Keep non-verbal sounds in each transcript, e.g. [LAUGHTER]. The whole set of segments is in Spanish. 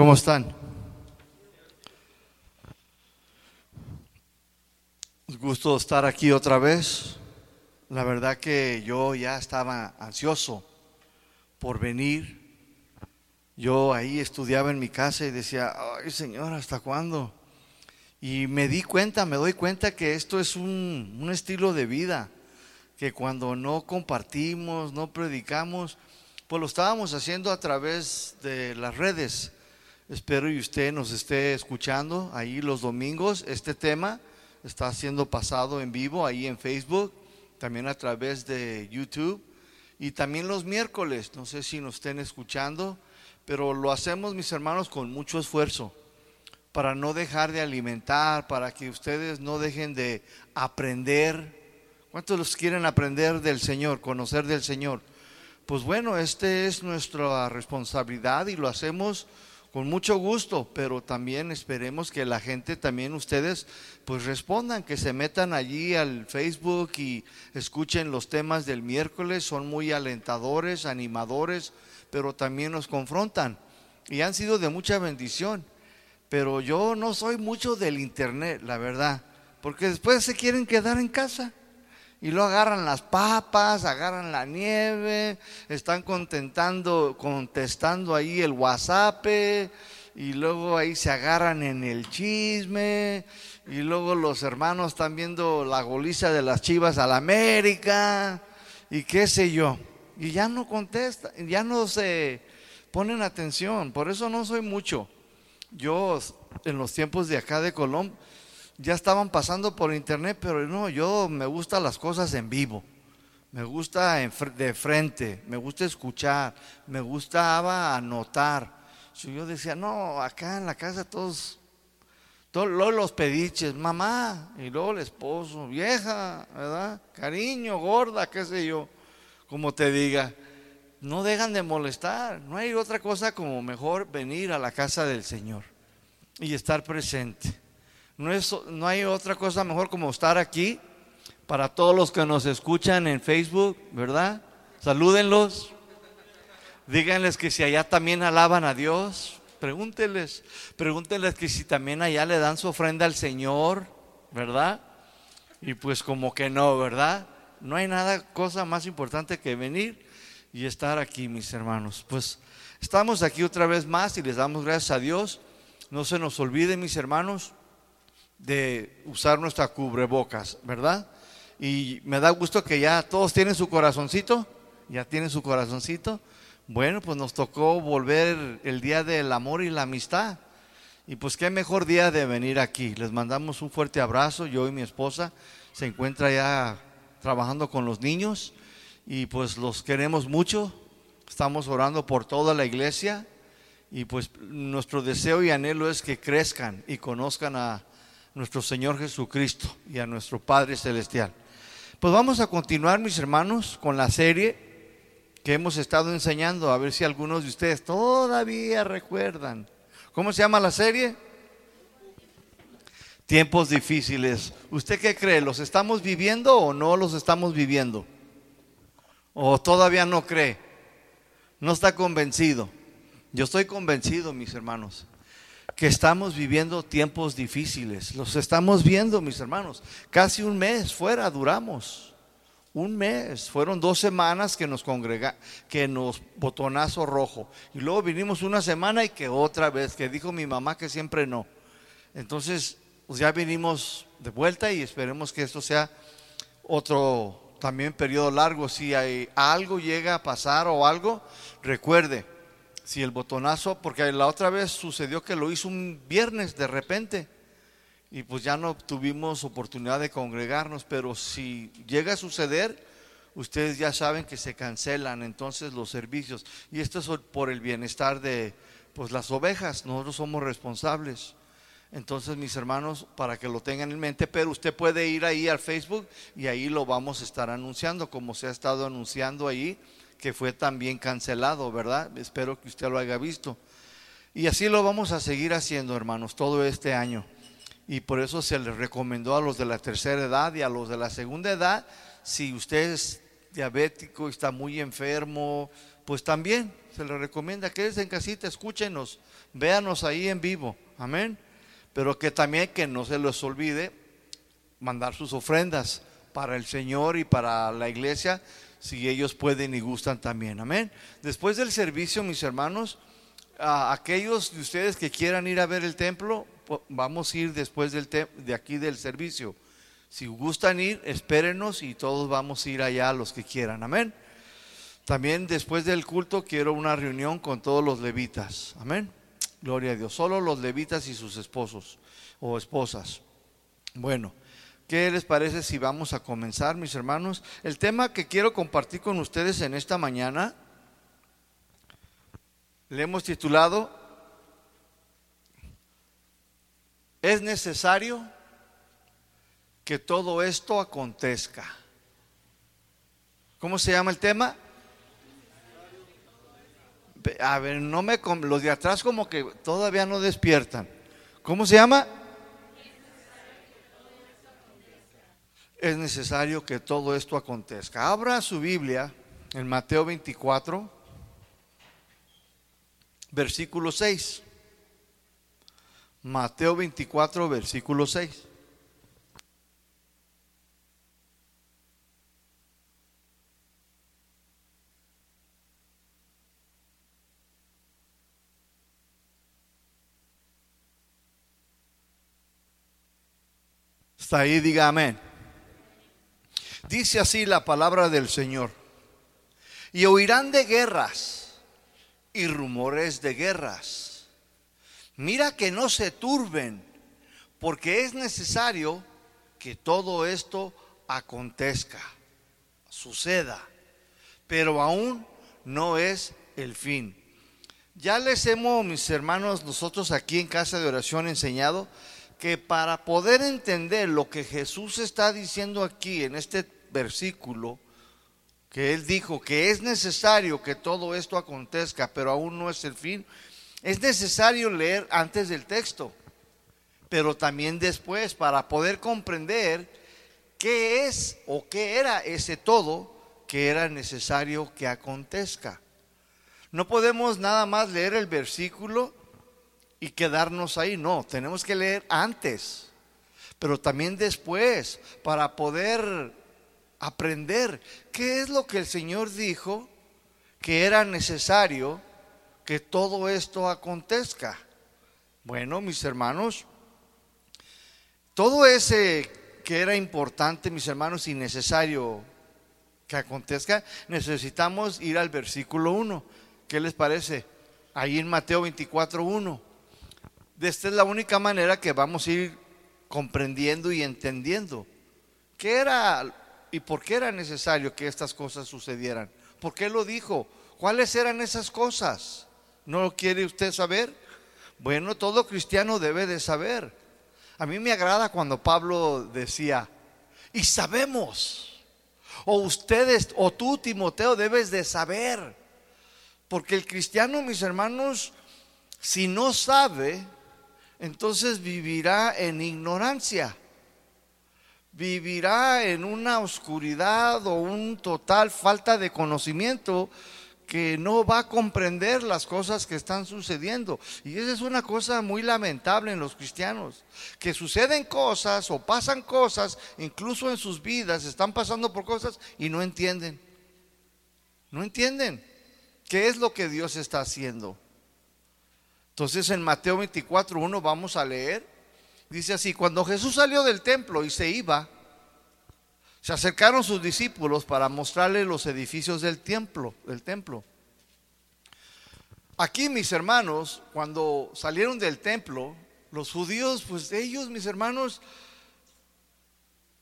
¿Cómo están? Es gusto estar aquí otra vez. La verdad que yo ya estaba ansioso por venir. Yo ahí estudiaba en mi casa y decía, ay Señor, ¿hasta cuándo? Y me di cuenta, me doy cuenta que esto es un, un estilo de vida, que cuando no compartimos, no predicamos, pues lo estábamos haciendo a través de las redes. Espero y usted nos esté escuchando ahí los domingos. Este tema está siendo pasado en vivo ahí en Facebook, también a través de YouTube y también los miércoles. No sé si nos estén escuchando, pero lo hacemos mis hermanos con mucho esfuerzo para no dejar de alimentar, para que ustedes no dejen de aprender. ¿Cuántos los quieren aprender del Señor, conocer del Señor? Pues bueno, este es nuestra responsabilidad y lo hacemos con mucho gusto, pero también esperemos que la gente, también ustedes, pues respondan, que se metan allí al Facebook y escuchen los temas del miércoles, son muy alentadores, animadores, pero también nos confrontan y han sido de mucha bendición. Pero yo no soy mucho del internet, la verdad, porque después se quieren quedar en casa y luego agarran las papas, agarran la nieve, están contentando, contestando ahí el WhatsApp y luego ahí se agarran en el chisme y luego los hermanos están viendo la goliza de las chivas a la América y qué sé yo. Y ya no contestan, ya no se ponen atención, por eso no soy mucho. Yo en los tiempos de acá de Colombia, ya estaban pasando por internet, pero no, yo me gustan las cosas en vivo. Me gusta de frente, me gusta escuchar, me gustaba anotar. Yo decía, no, acá en la casa todos, todos los pediches, mamá, y luego el esposo, vieja, ¿verdad? Cariño, gorda, qué sé yo, como te diga. No dejan de molestar, no hay otra cosa como mejor venir a la casa del Señor y estar presente. No, es, no hay otra cosa mejor como estar aquí para todos los que nos escuchan en Facebook, ¿verdad? Salúdenlos. Díganles que si allá también alaban a Dios, pregúntenles, pregúntenles que si también allá le dan su ofrenda al Señor, ¿verdad? Y pues como que no, ¿verdad? No hay nada, cosa más importante que venir y estar aquí, mis hermanos. Pues estamos aquí otra vez más y les damos gracias a Dios. No se nos olvide, mis hermanos, de usar nuestra cubrebocas, ¿verdad? Y me da gusto que ya todos tienen su corazoncito, ya tienen su corazoncito. Bueno, pues nos tocó volver el día del amor y la amistad. Y pues qué mejor día de venir aquí. Les mandamos un fuerte abrazo. Yo y mi esposa se encuentra ya trabajando con los niños y pues los queremos mucho. Estamos orando por toda la iglesia y pues nuestro deseo y anhelo es que crezcan y conozcan a, nuestro Señor Jesucristo y a nuestro Padre Celestial. Pues vamos a continuar, mis hermanos, con la serie que hemos estado enseñando, a ver si algunos de ustedes todavía recuerdan. ¿Cómo se llama la serie? Tiempos difíciles. ¿Usted qué cree? ¿Los estamos viviendo o no los estamos viviendo? ¿O todavía no cree? ¿No está convencido? Yo estoy convencido, mis hermanos que estamos viviendo tiempos difíciles. Los estamos viendo, mis hermanos. Casi un mes fuera duramos. Un mes. Fueron dos semanas que nos congrega, que nos botonazo rojo. Y luego vinimos una semana y que otra vez, que dijo mi mamá que siempre no. Entonces, pues ya vinimos de vuelta y esperemos que esto sea otro también periodo largo. Si hay, algo llega a pasar o algo, recuerde, si el botonazo, porque la otra vez sucedió que lo hizo un viernes de repente y pues ya no tuvimos oportunidad de congregarnos, pero si llega a suceder, ustedes ya saben que se cancelan entonces los servicios y esto es por el bienestar de pues las ovejas, nosotros somos responsables. Entonces, mis hermanos, para que lo tengan en mente, pero usted puede ir ahí al Facebook y ahí lo vamos a estar anunciando, como se ha estado anunciando ahí que fue también cancelado, ¿verdad? Espero que usted lo haya visto. Y así lo vamos a seguir haciendo, hermanos, todo este año. Y por eso se les recomendó a los de la tercera edad y a los de la segunda edad, si usted es diabético, está muy enfermo, pues también se les recomienda, quédense en casita, escúchenos, véanos ahí en vivo, amén. Pero que también que no se les olvide mandar sus ofrendas para el Señor y para la iglesia, si ellos pueden y gustan también, amén. Después del servicio, mis hermanos, a aquellos de ustedes que quieran ir a ver el templo, vamos a ir después del de aquí del servicio. Si gustan ir, espérenos y todos vamos a ir allá los que quieran. Amén. También después del culto quiero una reunión con todos los levitas. Amén. Gloria a Dios. Solo los levitas y sus esposos o esposas. Bueno, ¿qué les parece si vamos a comenzar, mis hermanos? El tema que quiero compartir con ustedes en esta mañana le hemos titulado Es necesario que todo esto acontezca. ¿Cómo se llama el tema? A ver, no me los de atrás como que todavía no despiertan. ¿Cómo se llama? Es necesario que todo esto acontezca. Abra su Biblia en Mateo 24, versículo 6. Mateo 24, versículo 6. Está ahí, diga amén. Dice así la palabra del Señor. Y oirán de guerras y rumores de guerras Mira que no se turben, porque es necesario que todo esto acontezca, suceda, pero aún no es el fin. Ya les hemos, mis hermanos, nosotros aquí en Casa de Oración enseñado que para poder entender lo que Jesús está diciendo aquí en este versículo, que Él dijo que es necesario que todo esto acontezca, pero aún no es el fin, es necesario leer antes del texto, pero también después para poder comprender qué es o qué era ese todo que era necesario que acontezca. No podemos nada más leer el versículo y quedarnos ahí, no, tenemos que leer antes, pero también después para poder aprender qué es lo que el Señor dijo que era necesario que todo esto acontezca? Bueno, mis hermanos, todo ese que era importante, mis hermanos, y necesario que acontezca, necesitamos ir al versículo 1. ¿Qué les parece? Ahí en Mateo 24, 1. Esta es la única manera que vamos a ir comprendiendo y entendiendo. ¿Qué era y por qué era necesario que estas cosas sucedieran? ¿Por qué lo dijo? ¿Cuáles eran esas cosas? ¿No lo quiere usted saber? Bueno, todo cristiano debe de saber. A mí me agrada cuando Pablo decía, y sabemos, o ustedes, o tú, Timoteo, debes de saber. Porque el cristiano, mis hermanos, si no sabe, entonces vivirá en ignorancia. Vivirá en una oscuridad o un total falta de conocimiento que no va a comprender las cosas que están sucediendo. Y esa es una cosa muy lamentable en los cristianos, que suceden cosas o pasan cosas, incluso en sus vidas, están pasando por cosas y no entienden. No entienden qué es lo que Dios está haciendo. Entonces en Mateo 24.1 vamos a leer, dice así, cuando Jesús salió del templo y se iba, se acercaron sus discípulos para mostrarle los edificios del templo, del templo. Aquí mis hermanos, cuando salieron del templo, los judíos, pues ellos, mis hermanos,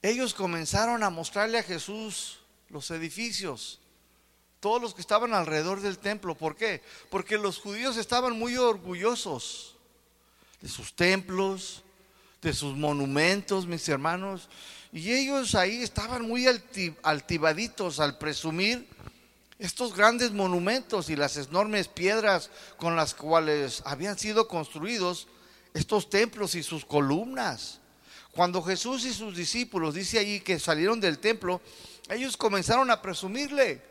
ellos comenzaron a mostrarle a Jesús los edificios, todos los que estaban alrededor del templo. ¿Por qué? Porque los judíos estaban muy orgullosos de sus templos, de sus monumentos, mis hermanos. Y ellos ahí estaban muy altivaditos al presumir estos grandes monumentos y las enormes piedras con las cuales habían sido construidos estos templos y sus columnas. Cuando Jesús y sus discípulos, dice allí que salieron del templo, ellos comenzaron a presumirle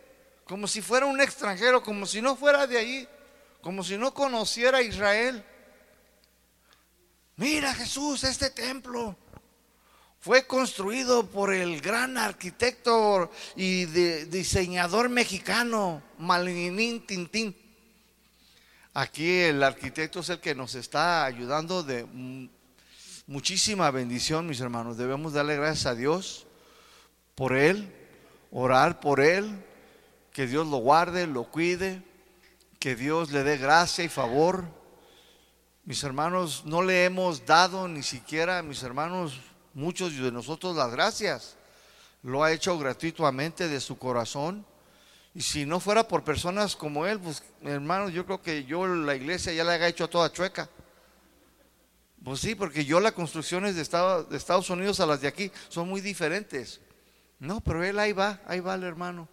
como si fuera un extranjero, como si no fuera de allí, como si no conociera a Israel. Mira Jesús, este templo fue construido por el gran arquitecto y diseñador mexicano, Malinín Tintín. Aquí el arquitecto es el que nos está ayudando de muchísima bendición, mis hermanos. Debemos darle gracias a Dios por él, orar por él, que Dios lo guarde, lo cuide, que Dios le dé gracia y favor. Mis hermanos, no le hemos dado ni siquiera, mis hermanos, muchos de nosotros las gracias. Lo ha hecho gratuitamente de su corazón. Y si no fuera por personas como él, pues hermanos, yo creo que yo la iglesia ya la haya hecho toda chueca. Pues sí, porque yo las construcciones de, de Estados Unidos a las de aquí son muy diferentes. No, pero él ahí va, ahí va el hermano,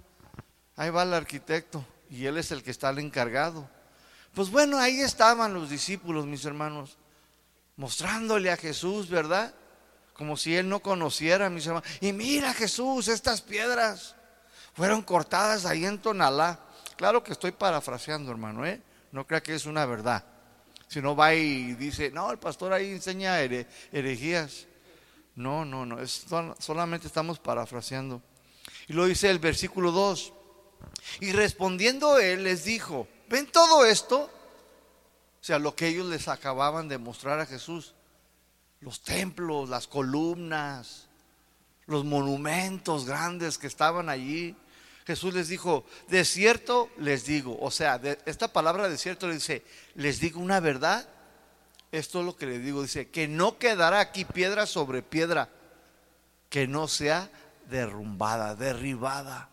ahí va el arquitecto y él es el que está el encargado. Pues bueno, ahí estaban los discípulos, mis hermanos, mostrándole a Jesús, ¿verdad? Como si él no conociera, mis hermanos. Y mira Jesús, estas piedras fueron cortadas ahí en Tonalá. Claro que estoy parafraseando, hermano, ¿eh? No crea que es una verdad. Si no va y dice, no, el pastor ahí enseña herejías. No, no, no, solamente estamos parafraseando. Y lo dice el versículo 2. Y respondiendo él les dijo, ¿ven todo esto? O sea, lo que ellos les acababan de mostrar a Jesús. Los templos, las columnas, los monumentos grandes que estaban allí. Jesús les dijo, de cierto les digo, o sea, esta palabra de cierto le dice, les digo una verdad, esto es lo que le digo, dice, que no quedará aquí piedra sobre piedra que no sea derrumbada, derribada.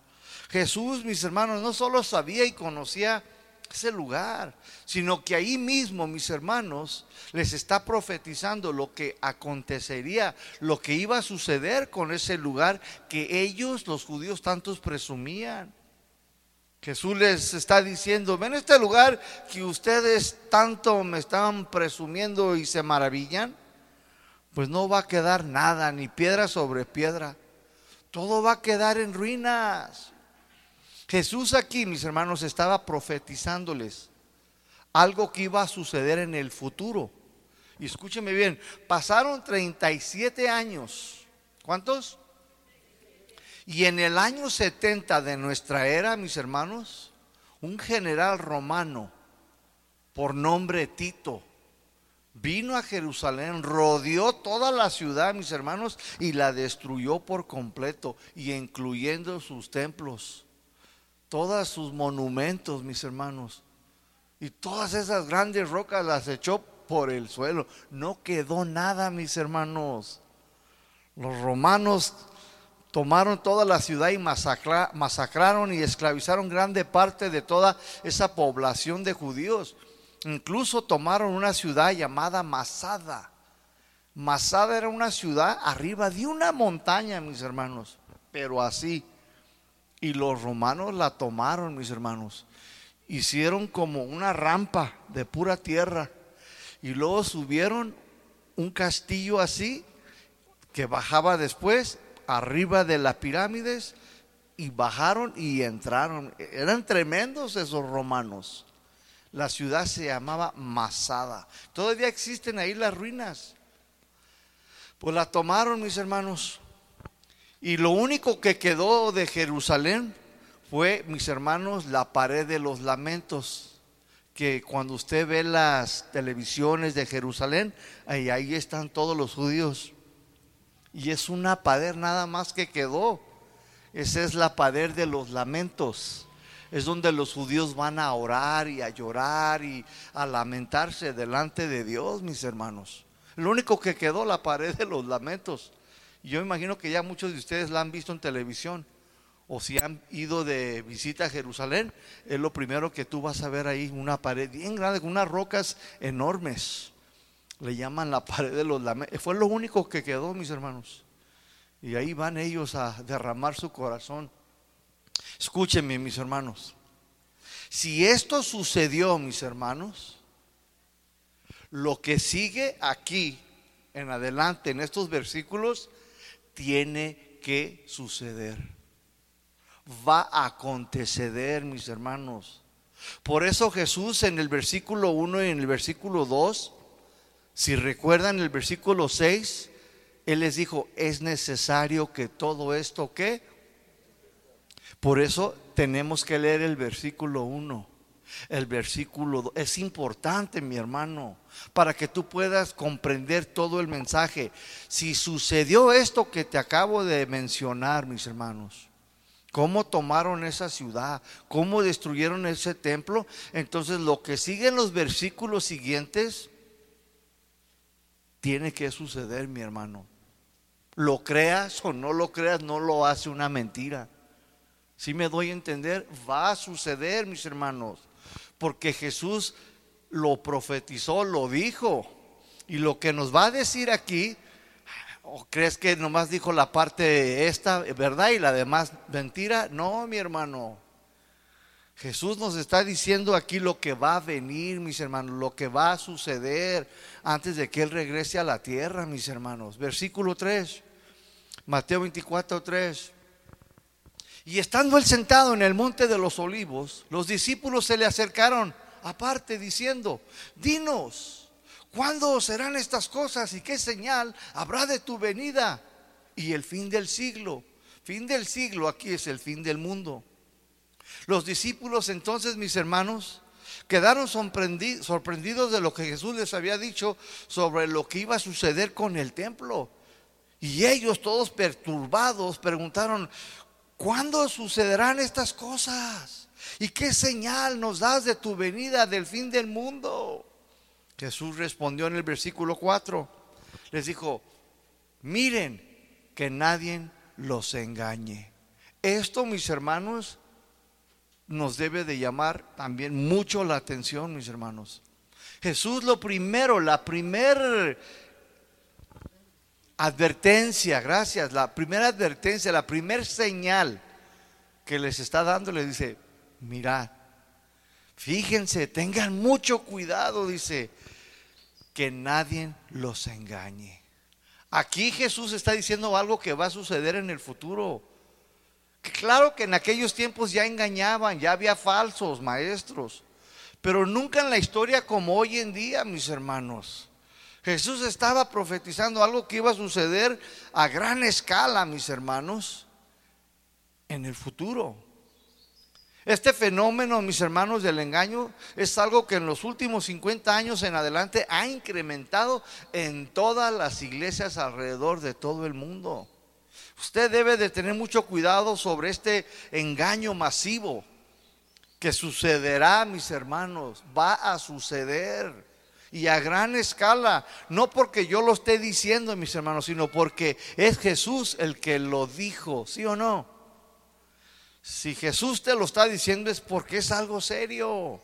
Jesús, mis hermanos, no solo sabía y conocía ese lugar, sino que ahí mismo, mis hermanos, les está profetizando lo que acontecería, lo que iba a suceder con ese lugar que ellos, los judíos, tantos presumían. Jesús les está diciendo, ven este lugar que ustedes tanto me están presumiendo y se maravillan, pues no va a quedar nada, ni piedra sobre piedra. Todo va a quedar en ruinas. Jesús aquí, mis hermanos, estaba profetizándoles algo que iba a suceder en el futuro. Y escúcheme bien, pasaron 37 años. ¿Cuántos? Y en el año 70 de nuestra era, mis hermanos, un general romano por nombre Tito vino a Jerusalén, rodeó toda la ciudad, mis hermanos, y la destruyó por completo, y incluyendo sus templos, todos sus monumentos, mis hermanos, y todas esas grandes rocas las echó por el suelo. No quedó nada, mis hermanos. Los romanos tomaron toda la ciudad y masacraron y esclavizaron grande parte de toda esa población de judíos. Incluso tomaron una ciudad llamada Masada. Masada era una ciudad arriba de una montaña, mis hermanos, pero así. Y los romanos la tomaron, mis hermanos. Hicieron como una rampa de pura tierra. Y luego subieron un castillo así que bajaba después arriba de las pirámides y bajaron y entraron. Eran tremendos esos romanos. La ciudad se llamaba Masada. Todavía existen ahí las ruinas. Pues la tomaron mis hermanos. Y lo único que quedó de Jerusalén fue, mis hermanos, la pared de los lamentos. Que cuando usted ve las televisiones de Jerusalén, ahí, ahí están todos los judíos y es una pader nada más que quedó. Esa es la pader de los lamentos. Es donde los judíos van a orar y a llorar y a lamentarse delante de Dios, mis hermanos. Lo único que quedó, la pared de los lamentos. Yo imagino que ya muchos de ustedes la han visto en televisión o si han ido de visita a Jerusalén, es lo primero que tú vas a ver ahí, una pared bien grande con unas rocas enormes le llaman la [LAUGHS] pared de los lamentos. Fue lo único que quedó, mis hermanos. Y ahí van ellos a derramar su corazón. Escúchenme, mis hermanos. Si esto sucedió, mis hermanos, lo que sigue aquí en adelante en estos versículos tiene que suceder. va a acontecer, mis hermanos. Por eso Jesús en el versículo 1 y en el versículo 2, si recuerdan el versículo 6, Él les dijo, es necesario que todo esto que... Por eso tenemos que leer el versículo 1, el versículo 2. Es importante, mi hermano, para que tú puedas comprender todo el mensaje. Si sucedió esto que te acabo de mencionar, mis hermanos, cómo tomaron esa ciudad, cómo destruyeron ese templo. Entonces lo que sigue en los versículos siguientes tiene que suceder, mi hermano. Lo creas o no lo creas, no lo hace una mentira. Si me doy a entender, va a suceder, mis hermanos, porque Jesús lo profetizó, lo dijo. Y lo que nos va a decir aquí ¿O crees que nomás dijo la parte esta, verdad, y la demás mentira? No, mi hermano. Jesús nos está diciendo aquí lo que va a venir, mis hermanos, lo que va a suceder antes de que Él regrese a la tierra, mis hermanos. Versículo 3, Mateo 24, 3. Y estando él sentado en el monte de los olivos, los discípulos se le acercaron aparte diciendo, dinos, ¿Cuándo serán estas cosas y qué señal habrá de tu venida y el fin del siglo? Fin del siglo aquí es el fin del mundo. Los discípulos entonces, mis hermanos, quedaron sorprendidos de lo que Jesús les había dicho sobre lo que iba a suceder con el templo. Y ellos todos perturbados preguntaron, ¿cuándo sucederán estas cosas? ¿Y qué señal nos das de tu venida del fin del mundo? Jesús respondió en el versículo 4, les dijo, miren que nadie los engañe. Esto, mis hermanos, nos debe de llamar también mucho la atención, mis hermanos. Jesús lo primero, la primera advertencia, gracias, la primera advertencia, la primera señal que les está dando, le dice, mirad, fíjense, tengan mucho cuidado, dice, que nadie los engañe. Aquí Jesús está diciendo algo que va a suceder en el futuro. Claro que en aquellos tiempos ya engañaban, ya había falsos maestros, pero nunca en la historia como hoy en día, mis hermanos. Jesús estaba profetizando algo que iba a suceder a gran escala, mis hermanos, en el futuro. Este fenómeno, mis hermanos, del engaño es algo que en los últimos 50 años en adelante ha incrementado en todas las iglesias alrededor de todo el mundo. Usted debe de tener mucho cuidado sobre este engaño masivo que sucederá, mis hermanos, va a suceder y a gran escala, no porque yo lo esté diciendo, mis hermanos, sino porque es Jesús el que lo dijo, ¿sí o no? Si Jesús te lo está diciendo es porque es algo serio.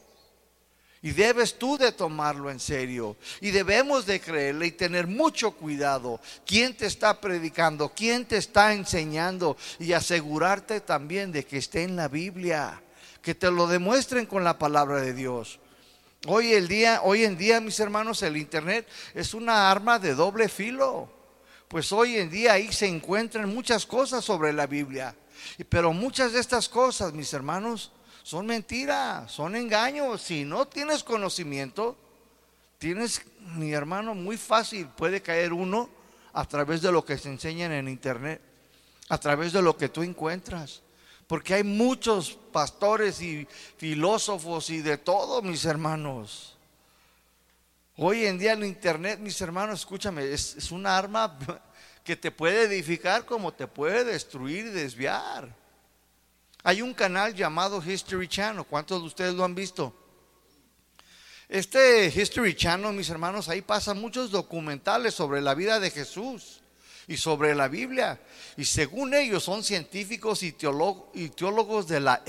Y debes tú de tomarlo en serio. Y debemos de creerle y tener mucho cuidado. ¿Quién te está predicando? ¿Quién te está enseñando? Y asegurarte también de que esté en la Biblia. Que te lo demuestren con la palabra de Dios. Hoy, el día, hoy en día, mis hermanos, el Internet es una arma de doble filo. Pues hoy en día ahí se encuentran muchas cosas sobre la Biblia. Pero muchas de estas cosas, mis hermanos, son mentiras, son engaños. Si no tienes conocimiento, tienes, mi hermano, muy fácil puede caer uno a través de lo que se enseñan en internet, a través de lo que tú encuentras. Porque hay muchos pastores y filósofos y de todo, mis hermanos. Hoy en día el internet, mis hermanos, escúchame, es, es una arma [LAUGHS] que te puede edificar como te puede destruir y desviar. Hay un canal llamado History Channel. ¿Cuántos de ustedes lo han visto? Este History Channel, mis hermanos, ahí pasan muchos documentales sobre la vida de Jesús y sobre la Biblia. Y según ellos son científicos y, teólogos de la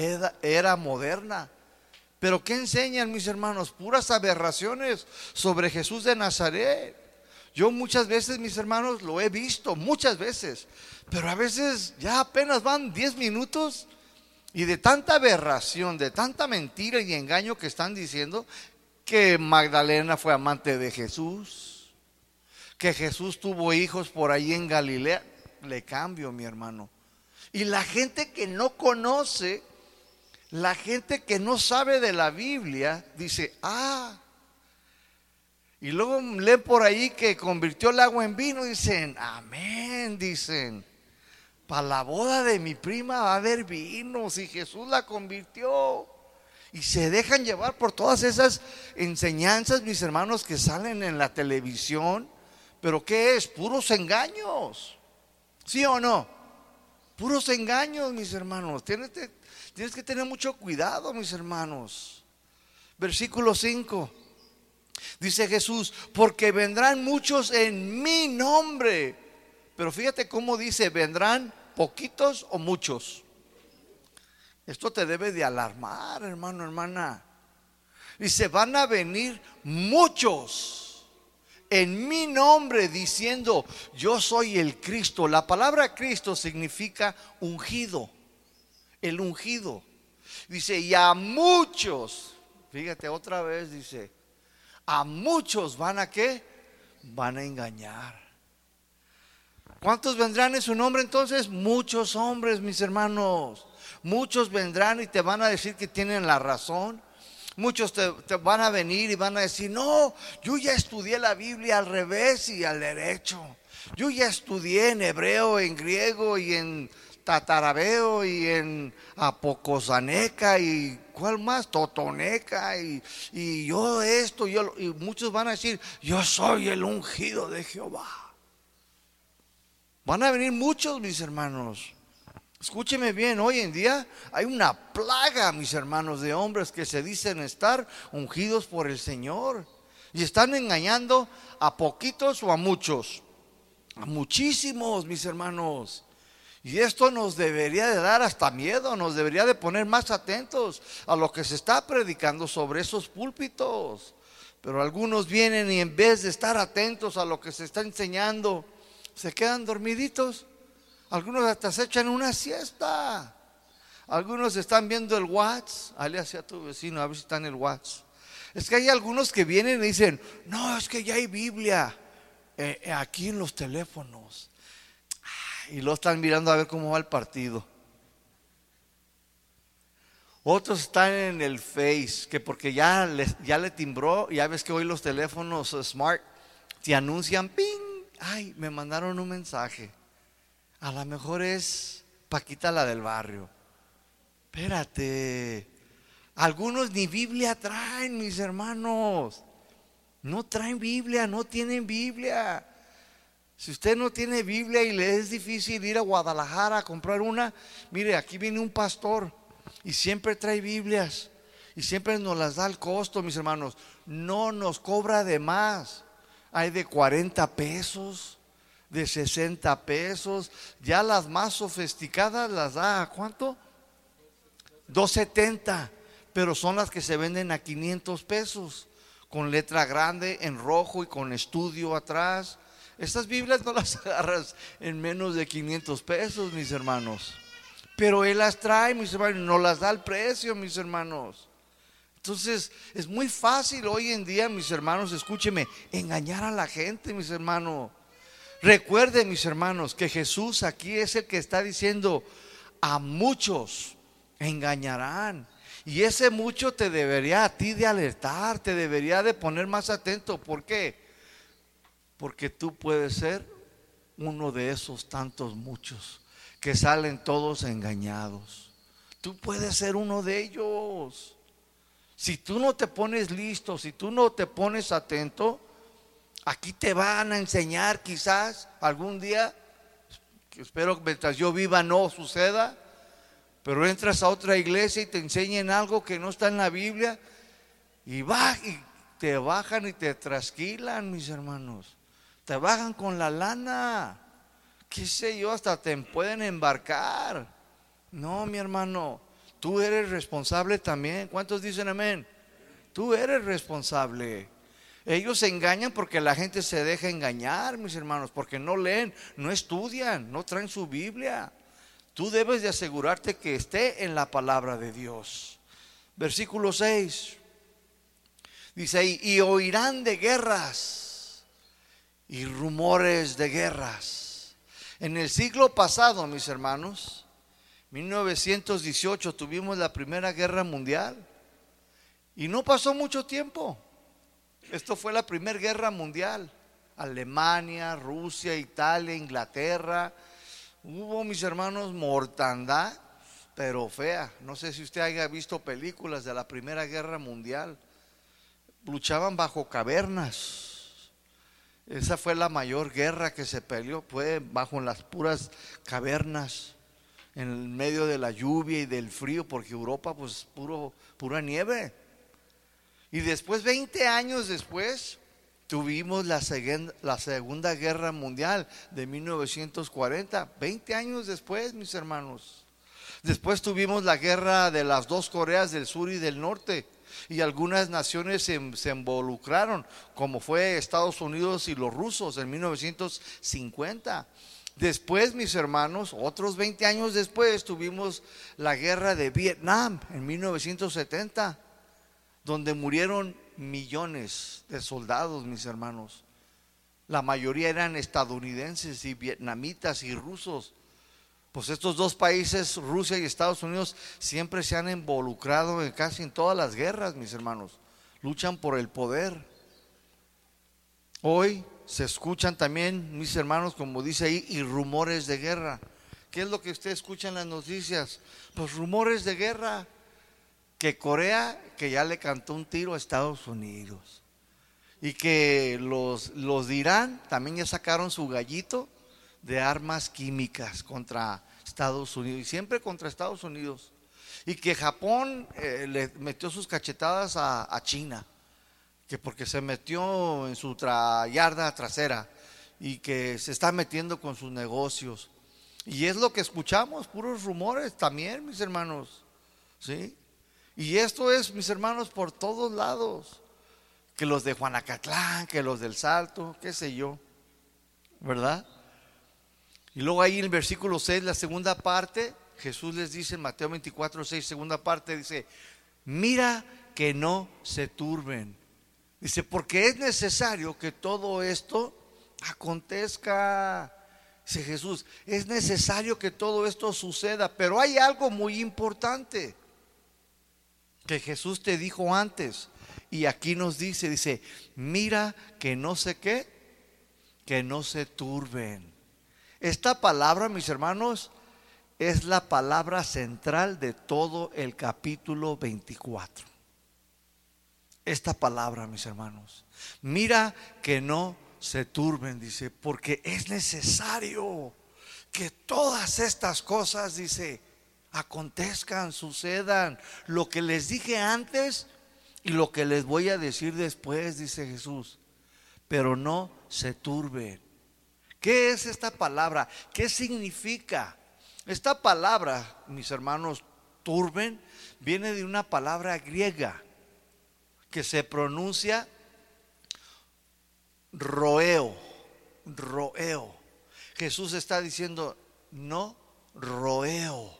era moderna. Pero ¿qué enseñan mis hermanos? Puras aberraciones sobre Jesús de Nazaret. Yo muchas veces, mis hermanos, lo he visto, muchas veces, pero a veces ya apenas van 10 minutos y de tanta aberración, de tanta mentira y engaño que están diciendo que Magdalena fue amante de Jesús, que Jesús tuvo hijos por ahí en Galilea, le cambio, mi hermano. Y la gente que no conoce, la gente que no sabe de la Biblia, dice, ah, y luego leen por ahí que convirtió el agua en vino, dicen, amén, dicen, para la boda de mi prima va a haber vino, si Jesús la convirtió. Y se dejan llevar por todas esas enseñanzas, mis hermanos, que salen en la televisión. Pero ¿qué es? Puros engaños. ¿Sí o no? Puros engaños, mis hermanos. Tienes, que tener mucho cuidado, mis hermanos. Versículo 5. Dice Jesús, porque vendrán muchos en mi nombre. Pero fíjate cómo dice, vendrán poquitos o muchos. Esto te debe de alarmar, hermano, hermana. Dice, van a venir muchos en mi nombre diciendo, yo soy el Cristo. La palabra Cristo significa ungido, el ungido. Dice, y a muchos, fíjate otra vez, dice, a muchos van a qué? Van a engañar. ¿Cuántos vendrán en su nombre entonces? Muchos hombres, mis hermanos. Muchos vendrán y te van a decir que tienen la razón. Muchos te, van a venir y van a decir, no, yo ya estudié la Biblia al revés y al derecho. Yo ya estudié en hebreo, en griego y en tatarabeo y en apocosaneca y cuál más, totoneca y, y yo esto, yo, y muchos van a decir, yo soy el ungido de Jehová. Van a venir muchos, mis hermanos. Escúcheme bien, hoy en día hay una plaga, mis hermanos, de hombres que se dicen estar ungidos por el Señor y están engañando a poquitos o a muchos, a muchísimos, mis hermanos. Y esto nos debería de dar hasta miedo, nos debería de poner más atentos a lo que se está predicando sobre esos púlpitos. Pero algunos vienen y en vez de estar atentos a lo que se está enseñando, se quedan dormiditos. Algunos hasta se echan una siesta. Algunos están viendo el WhatsApp. Hale hacia tu vecino a ver si está en el WhatsApp. Es que hay algunos que vienen y dicen, no, es que ya hay Biblia eh, eh, aquí en los teléfonos y lo están mirando a ver cómo va el partido. Otros están en el Face, que porque ya le, ya le timbró, ya ves que hoy los teléfonos smart te anuncian, ping, ay, me mandaron un mensaje. A lo mejor es Paquita la del barrio. Espérate, algunos ni Biblia traen, mis hermanos. No traen Biblia, no tienen Biblia. Si usted no tiene Biblia y le es difícil ir a Guadalajara a comprar una, mire, aquí viene un pastor y siempre trae Biblias y siempre nos las da al costo, mis hermanos. No nos cobra de más. Hay de 40 pesos, de 60 pesos. Ya las más sofisticadas las da a cuánto? 270, pero son las que se venden a 500 pesos, con letra grande en rojo y con estudio atrás estas Biblias no las [LAUGHS] agarras en menos de 500 pesos, mis hermanos. Pero Él las trae, mis hermanos, no las da al precio, mis hermanos. Entonces, es muy fácil hoy en día, mis hermanos, escúcheme, engañar a la gente, mis hermanos. Recuerden, mis hermanos, que Jesús aquí es el que está diciendo, a muchos engañarán. Y ese mucho te debería a ti de alertar, te debería de poner más atento. ¿Por qué? porque tú puedes ser uno de esos tantos muchos que salen todos engañados. Tú puedes ser uno de ellos. Si tú no te pones listo, si tú no te pones atento, aquí te van a enseñar quizás algún día, que espero que mientras yo viva no suceda, pero entras a otra iglesia y te enseñan algo que no está en la Biblia y, va, y te bajan y te trasquilan, mis hermanos te bajan con la lana. ¿Qué sé yo? Hasta te pueden embarcar. No, mi hermano, tú eres responsable también. ¿Cuántos dicen amén? Tú eres responsable. Ellos se engañan porque la gente se deja engañar, mis hermanos, porque no leen, no estudian, no traen su Biblia. Tú debes de asegurarte que esté en la palabra de Dios. Versículo 6. Dice y oirán de guerras y rumores de guerras. En el siglo pasado, mis hermanos, 1918 tuvimos la Primera Guerra Mundial y no pasó mucho tiempo. Esto fue la Primera Guerra Mundial. Alemania, Rusia, Italia, Inglaterra. Hubo, mis hermanos, mortandad, pero fea. No sé si usted haya visto películas de la Primera Guerra Mundial. Luchaban bajo cavernas. Esa fue la mayor guerra que se peleó, fue bajo las puras cavernas en medio de la lluvia y del frío, porque Europa pues puro, pura nieve. Y después, 20 años después, tuvimos la, Segunda Guerra Mundial de 1940, 20 años después, mis hermanos. Después tuvimos la guerra de las dos Coreas del Sur y del Norte. Y algunas naciones se, se, involucraron, como fue Estados Unidos y los rusos en 1950. Después, mis hermanos, otros 20 años después, tuvimos la guerra de Vietnam en 1970, donde murieron millones de soldados, mis hermanos. La mayoría eran estadounidenses y vietnamitas y rusos. Pues estos dos países, Rusia y Estados Unidos, siempre se han involucrado en casi en todas las guerras, mis hermanos. Luchan por el poder. Hoy se escuchan también, mis hermanos, como dice ahí, y rumores de guerra. ¿Qué es lo que usted escucha en las noticias? Pues rumores de guerra. Que Corea, que ya le cantó un tiro a Estados Unidos. Y que los, los de Irán también ya sacaron su gallito de armas químicas contra Estados Unidos. Y siempre contra Estados Unidos. Y que Japón eh, le metió sus cachetadas a, China que porque se metió en su yarda trasera y que se está metiendo con sus negocios. Y es lo que escuchamos, puros rumores también, mis hermanos. ¿Sí? Y esto es, mis hermanos, por todos lados. Que los de Juanacatlán, que los del Salto, qué sé yo. ¿Verdad? Y luego ahí en el versículo 6, la segunda parte, Jesús les dice en Mateo 24, 6, segunda parte, dice, mira que no se turben Dice, porque es necesario que todo esto acontezca. Dice Jesús, es necesario que todo esto suceda, pero hay algo muy importante que Jesús te dijo antes. Y aquí nos dice, dice, mira que no sé qué, que no se turben. Esta palabra, mis hermanos, es la palabra central de todo el capítulo 24 esta palabra, mis hermanos. Mira que no se turben, dice, porque es necesario que todas estas cosas, dice, acontezcan, sucedan. Lo que les dije antes y lo que les voy a decir después, dice Jesús. Pero no se turben. ¿Qué es esta palabra? ¿Qué significa? Esta palabra, mis hermanos, turben, viene de una palabra griega que se pronuncia roeo, roeo. Jesús está diciendo, no roeo.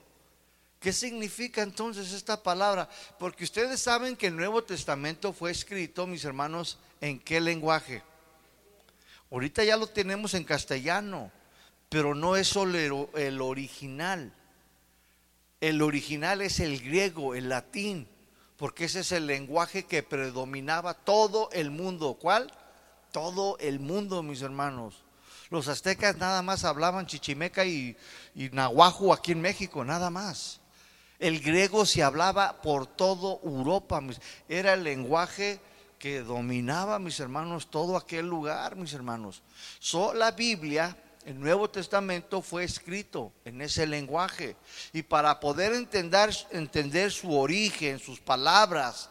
¿Qué significa entonces esta palabra? Porque ustedes saben que el Nuevo Testamento fue escrito, mis hermanos, ¿en qué lenguaje? Ahorita ya lo tenemos en castellano, pero no es solo el original. El original es el griego, el latín porque ese es el lenguaje que predominaba todo el mundo. ¿Cuál? Todo el mundo, mis hermanos. Los aztecas nada más hablaban chichimeca y, y nahuajo aquí en México, nada más. El griego se hablaba por todo Europa. Era el lenguaje que dominaba, mis hermanos, todo aquel lugar, mis hermanos. So, la Biblia el Nuevo Testamento fue escrito en ese lenguaje. Y para poder entender, entender su origen, sus palabras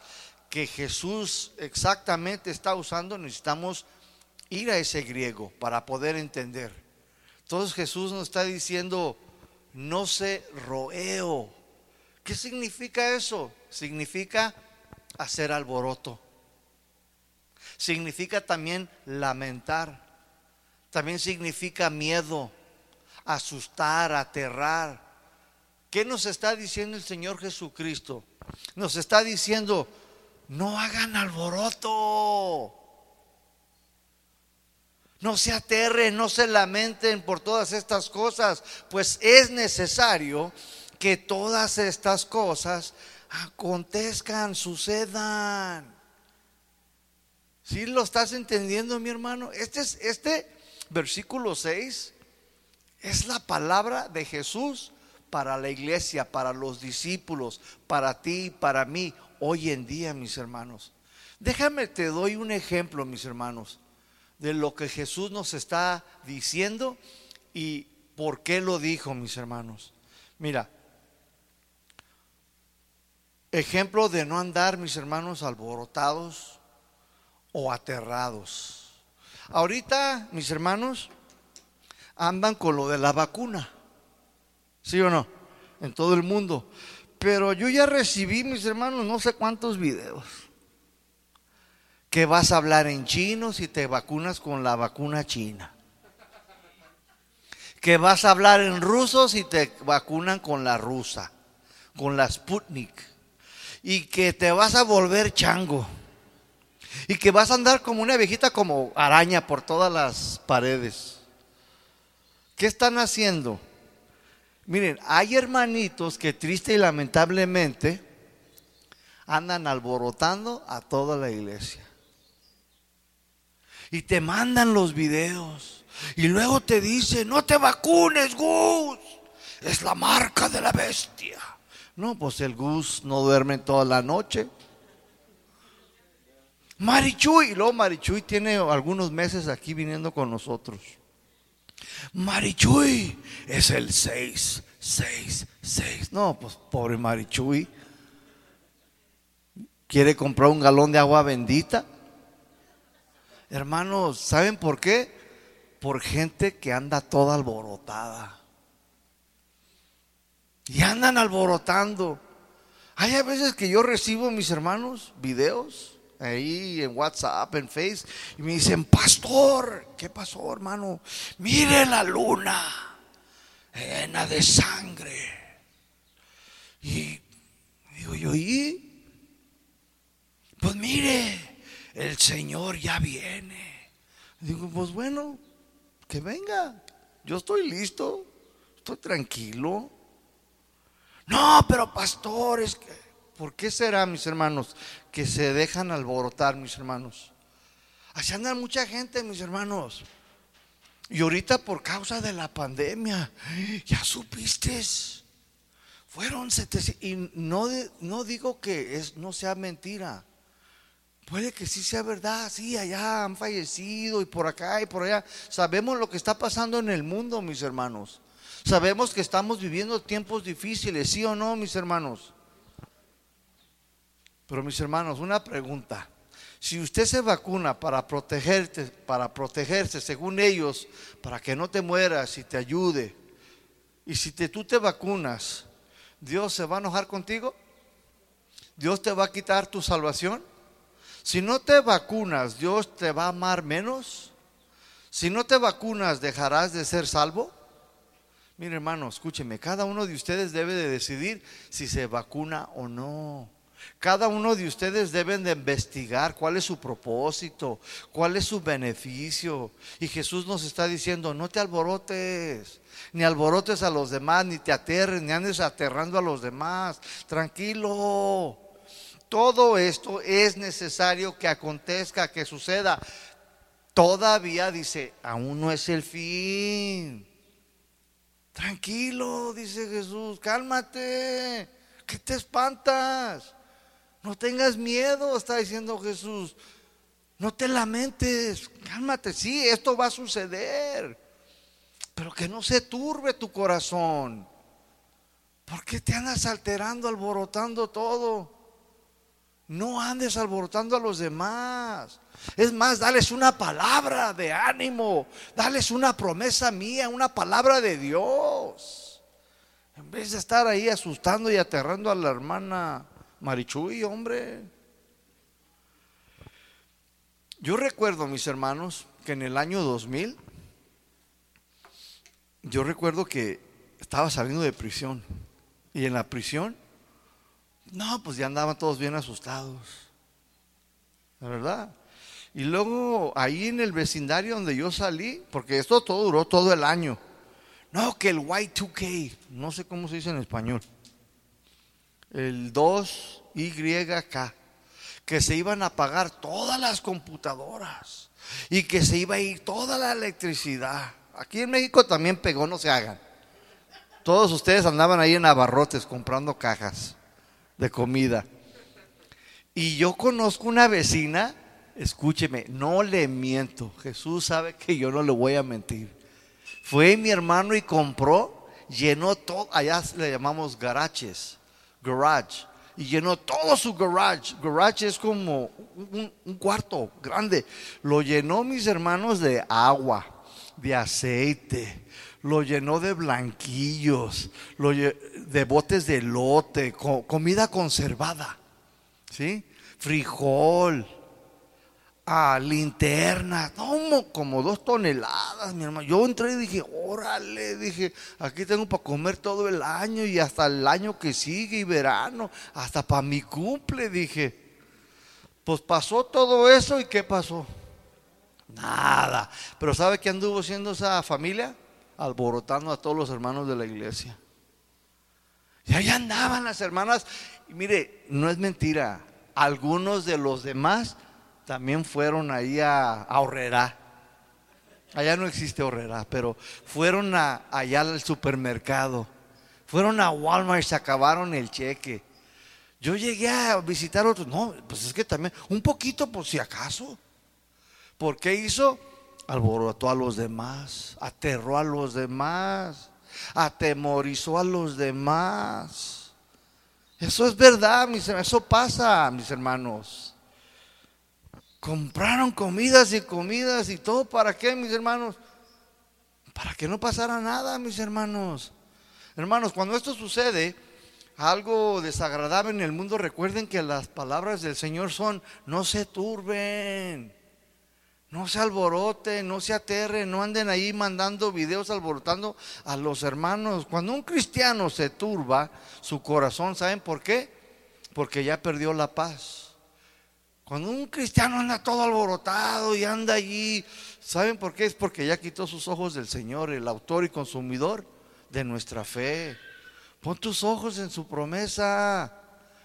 que Jesús exactamente está usando, necesitamos ir a ese griego para poder entender. Entonces Jesús nos está diciendo, no se roeo. ¿Qué significa eso? Significa hacer alboroto. Significa también lamentar también significa miedo, asustar, aterrar. ¿Qué nos está diciendo el Señor Jesucristo? Nos está diciendo, no hagan alboroto. No se aterren, no se lamenten por todas estas cosas, pues es necesario que todas estas cosas acontezcan, sucedan. ¿Sí lo estás entendiendo, mi hermano? Este, es, este versículo 6 es la palabra de Jesús para la iglesia, para los discípulos, para ti, para mí, hoy en día, mis hermanos. Déjame, te doy un ejemplo, mis hermanos, de lo que Jesús nos está diciendo y por qué lo dijo, mis hermanos. Mira, ejemplo de no andar, mis hermanos, alborotados o aterrados. Ahorita, mis hermanos, andan con lo de la vacuna. ¿Sí o no? En todo el mundo. Pero yo ya recibí, mis hermanos, no sé cuántos videos. Que vas a hablar en chino si te vacunas con la vacuna china. Que vas a hablar en ruso si te vacunan con la rusa, con la Sputnik. Y que te vas a volver chango. Y que vas a andar como una viejita como araña por todas las paredes. ¿Qué están haciendo? Miren, hay hermanitos que triste y lamentablemente andan alborotando a toda la iglesia. Y te mandan los videos. Y luego te dicen, no te vacunes, Gus. Es la marca de la bestia. No, pues el Gus no duerme toda la noche. Marichuy, y luego Marichuy tiene algunos meses aquí viniendo con nosotros. Marichuy es el 6, 6, 6. No, pues pobre Marichuy. ¿Quiere comprar un galón de agua bendita? Hermanos, ¿saben por qué? Por gente que anda toda alborotada. Y andan alborotando. Hay a veces que yo recibo, mis hermanos, videos ahí en WhatsApp, en Face, y me dicen, pastor, ¿qué pasó, hermano? Mire la luna, llena de sangre. Y digo yo, ¿y? Pues mire, el Señor ya viene. Digo, pues bueno, que venga, yo estoy listo, estoy tranquilo. No, pero pastor, es que ¿Por qué será, mis hermanos, que se dejan alborotar, mis hermanos? Así andan mucha gente, mis hermanos. Y ahorita por causa de la pandemia, ya supiste, fueron 700. Y no, no digo que es, no sea mentira. Puede que sí sea verdad, sí, allá han fallecido y por acá y por allá. Sabemos lo que está pasando en el mundo, mis hermanos. Sabemos que estamos viviendo tiempos difíciles, sí o no, mis hermanos. Pero mis hermanos, una pregunta. Si usted se vacuna para protegerte, para protegerse según ellos, para que no te mueras y te ayude, y si tú te vacunas, ¿Dios se va a enojar contigo? ¿Dios te va a quitar tu salvación? Si no te vacunas, ¿Dios te va a amar menos? Si no te vacunas, ¿dejarás de ser salvo? Mire hermano, escúcheme, cada uno de ustedes debe de decidir si se vacuna o no. Cada uno de ustedes deben de investigar cuál es su propósito, cuál es su beneficio. Y Jesús nos está diciendo, no te alborotes, ni alborotes a los demás, ni te aterres, ni andes aterrando a los demás. Tranquilo. Todo esto es necesario que acontezca, que suceda. Todavía dice, aún no es el fin. Tranquilo, dice Jesús, cálmate. ¿Qué te espantas? No tengas miedo, está diciendo Jesús. No te lamentes, cálmate, sí, esto va a suceder. Pero que no se turbe tu corazón. ¿Por qué te andas alterando, alborotando todo? No andes alborotando a los demás. Es más, dales una palabra de ánimo. Dales una promesa mía, una palabra de Dios. En vez de estar ahí asustando y aterrando a la hermana Marichuy, hombre. Yo recuerdo, mis hermanos, que en el año 2000, yo recuerdo que estaba saliendo de prisión. Y en la prisión, no, pues ya andaban todos bien asustados. La verdad. Y luego ahí en el vecindario donde yo salí, porque esto todo duró todo el año. No, que el Y2K, no sé cómo se dice en español. El 2YK, que se iban a apagar todas las computadoras y que se iba a ir toda la electricidad. Aquí en México también pegó, no se hagan. Todos ustedes andaban ahí en abarrotes comprando cajas de comida. Y yo conozco una vecina, escúcheme, no le miento, Jesús sabe que yo no le voy a mentir. Fue mi hermano y compró, llenó todo, allá le llamamos garaches, garage, y llenó todo su garage. Garage es como un, cuarto grande. Lo llenó mis hermanos de agua, de aceite, lo llenó de blanquillos, de botes de lote, comida conservada, ¿sí? Frijol, a linterna, como dos toneladas, mi hermano. Yo entré y dije, órale, dije, aquí tengo para comer todo el año y hasta el año que sigue y verano, hasta para mi cumple, dije. Pues pasó todo eso y ¿qué pasó? Nada. Pero ¿sabe qué anduvo siendo esa familia? Alborotando a todos los hermanos de la iglesia. Y ahí andaban las hermanas. Mire, no es mentira. Algunos de los demás también fueron ahí a, a Allá no existe Horrera, pero fueron a, allá al supermercado. Fueron a Walmart se acabaron el cheque. Yo llegué a visitar otros. No, pues es que también, un poquito por si acaso. ¿Por qué hizo? Alborotó a los demás, aterró a los demás, atemorizó a los demás. Eso es verdad, mis eso pasa, mis hermanos. Compraron comidas y comidas y todo, ¿para qué, mis hermanos? Para que no pasara nada, mis hermanos. Hermanos, cuando esto sucede, algo desagradable en el mundo, recuerden que las palabras del Señor son, no se turben. No se alboroten, no se aterren, no anden ahí mandando videos alborotando a los hermanos. Cuando un cristiano se turba su corazón, ¿saben por qué? Porque ya perdió la paz. Cuando un cristiano anda todo alborotado y anda allí, ¿saben por qué? Es porque ya quitó sus ojos del Señor, el autor y consumidor de nuestra fe. Pon tus ojos en su promesa.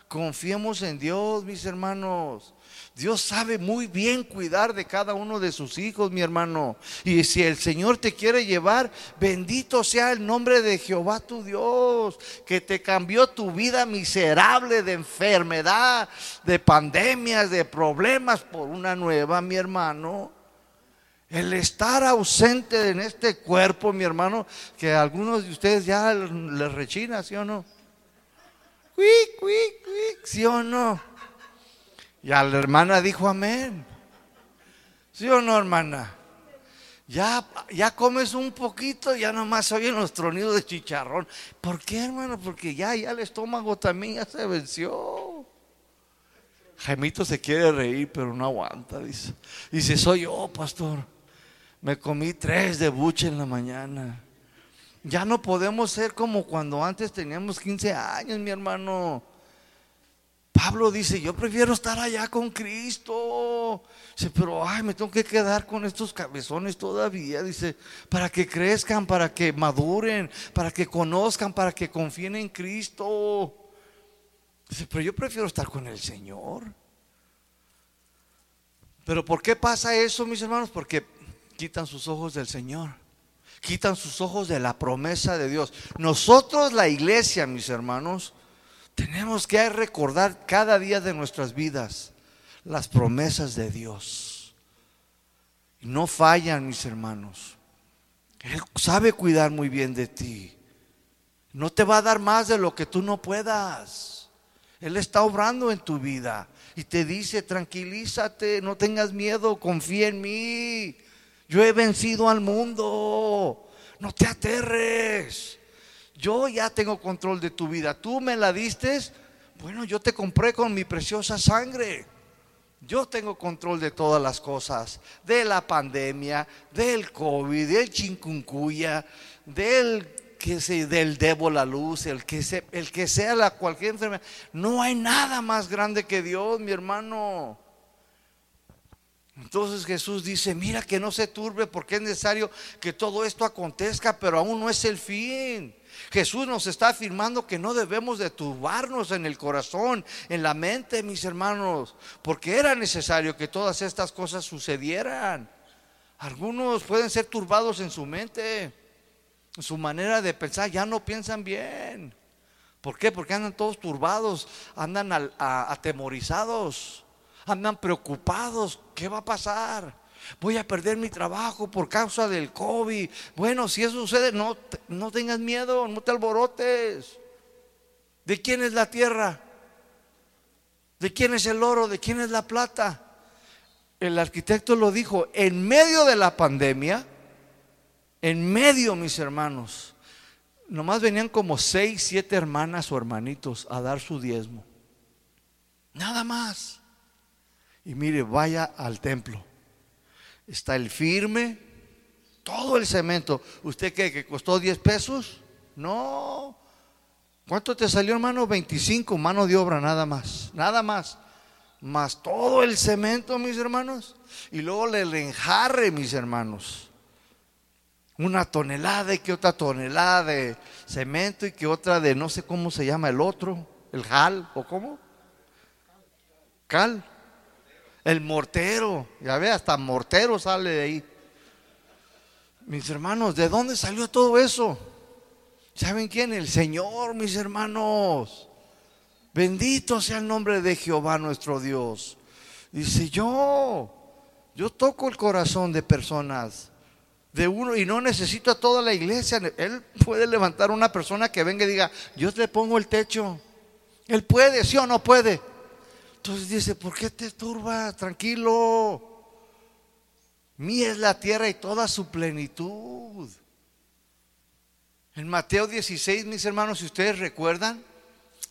Confiemos en Dios, mis hermanos. Dios sabe muy bien cuidar de cada uno de sus hijos, mi hermano. Y si el Señor te quiere llevar, bendito sea el nombre de Jehová tu Dios, que te cambió tu vida miserable de enfermedad, de pandemias, de problemas por una nueva, mi hermano. El estar ausente en este cuerpo, mi hermano, que a algunos de ustedes ya les rechina, ¿sí o no? Quick, quick, quick, ¿sí o no? Y a la hermana dijo amén. ¿Sí o no, hermana? Ya, ya comes un poquito, ya nomás oyen los tronidos de chicharrón. ¿Por qué, hermano? Porque ya, ya el estómago también ya se venció. Jaimito se quiere reír, pero no aguanta, dice. Dice, soy yo, pastor. Me comí tres de buche en la mañana. Ya no podemos ser como cuando antes teníamos 15 años, mi hermano. Pablo dice, yo prefiero estar allá con Cristo. Dice, pero ay, me tengo que quedar con estos cabezones todavía. Dice, para que crezcan, para que maduren, para que conozcan, para que confíen en Cristo. Dice, pero yo prefiero estar con el Señor. Pero ¿por qué pasa eso, mis hermanos? Porque quitan sus ojos del Señor. Quitan sus ojos de la promesa de Dios. Nosotros, la iglesia, mis hermanos, tenemos que recordar cada día de nuestras vidas las promesas de Dios. No fallan, mis hermanos. Él sabe cuidar muy bien de ti. No te va a dar más de lo que tú no puedas. Él está obrando en tu vida y te dice, tranquilízate, no tengas miedo, confía en mí. Yo he vencido al mundo. No te aterres. Yo ya tengo control de tu vida. Tú me la diste. Bueno, yo te compré con mi preciosa sangre. Yo tengo control de todas las cosas, de la pandemia, del COVID, del chincuncuya, del que se, del debo la luz, el que, se, el que sea la cualquier enfermedad. No hay nada más grande que Dios, mi hermano. Entonces Jesús dice, mira que no se turbe porque es necesario que todo esto acontezca, pero aún no es el fin. Jesús nos está afirmando que no debemos de turbarnos en el corazón, en la mente, mis hermanos, porque era necesario que todas estas cosas sucedieran. Algunos pueden ser turbados en su mente, en su manera de pensar, ya no piensan bien. ¿Por qué? Porque andan todos turbados, andan atemorizados, andan preocupados. ¿Qué va a pasar? Voy a perder mi trabajo por causa del COVID. Bueno, si eso sucede, no, no tengas miedo, no te alborotes. ¿De quién es la tierra? ¿De quién es el oro? ¿De quién es la plata? El arquitecto lo dijo, en medio de la pandemia, en medio, mis hermanos, nomás venían como seis, siete hermanas o hermanitos a dar su diezmo. Nada más. Y mire, vaya al templo está el firme, todo el cemento. ¿Usted qué? ¿Que costó 10 pesos? No. ¿Cuánto te salió, hermano? 25, mano de obra, nada más. Nada más. Más todo el cemento, mis hermanos. Y luego el enjarre, mis hermanos. Una tonelada y que otra tonelada de cemento y que otra de no sé cómo se llama el otro, el jal o cómo. Cal. El mortero, ya ve, hasta mortero sale de ahí. Mis hermanos, ¿de dónde salió todo eso? ¿Saben quién? El Señor, mis hermanos. Bendito sea el nombre de Jehová nuestro Dios. Dice yo, yo toco el corazón de personas, de uno, y no necesito a toda la iglesia. Él puede levantar una persona que venga y diga, yo te pongo el techo. Él puede, sí o no puede. Entonces dice, ¿por qué te turba? Tranquilo. Mía es la tierra y toda su plenitud. En Mateo 16, mis hermanos, si ustedes recuerdan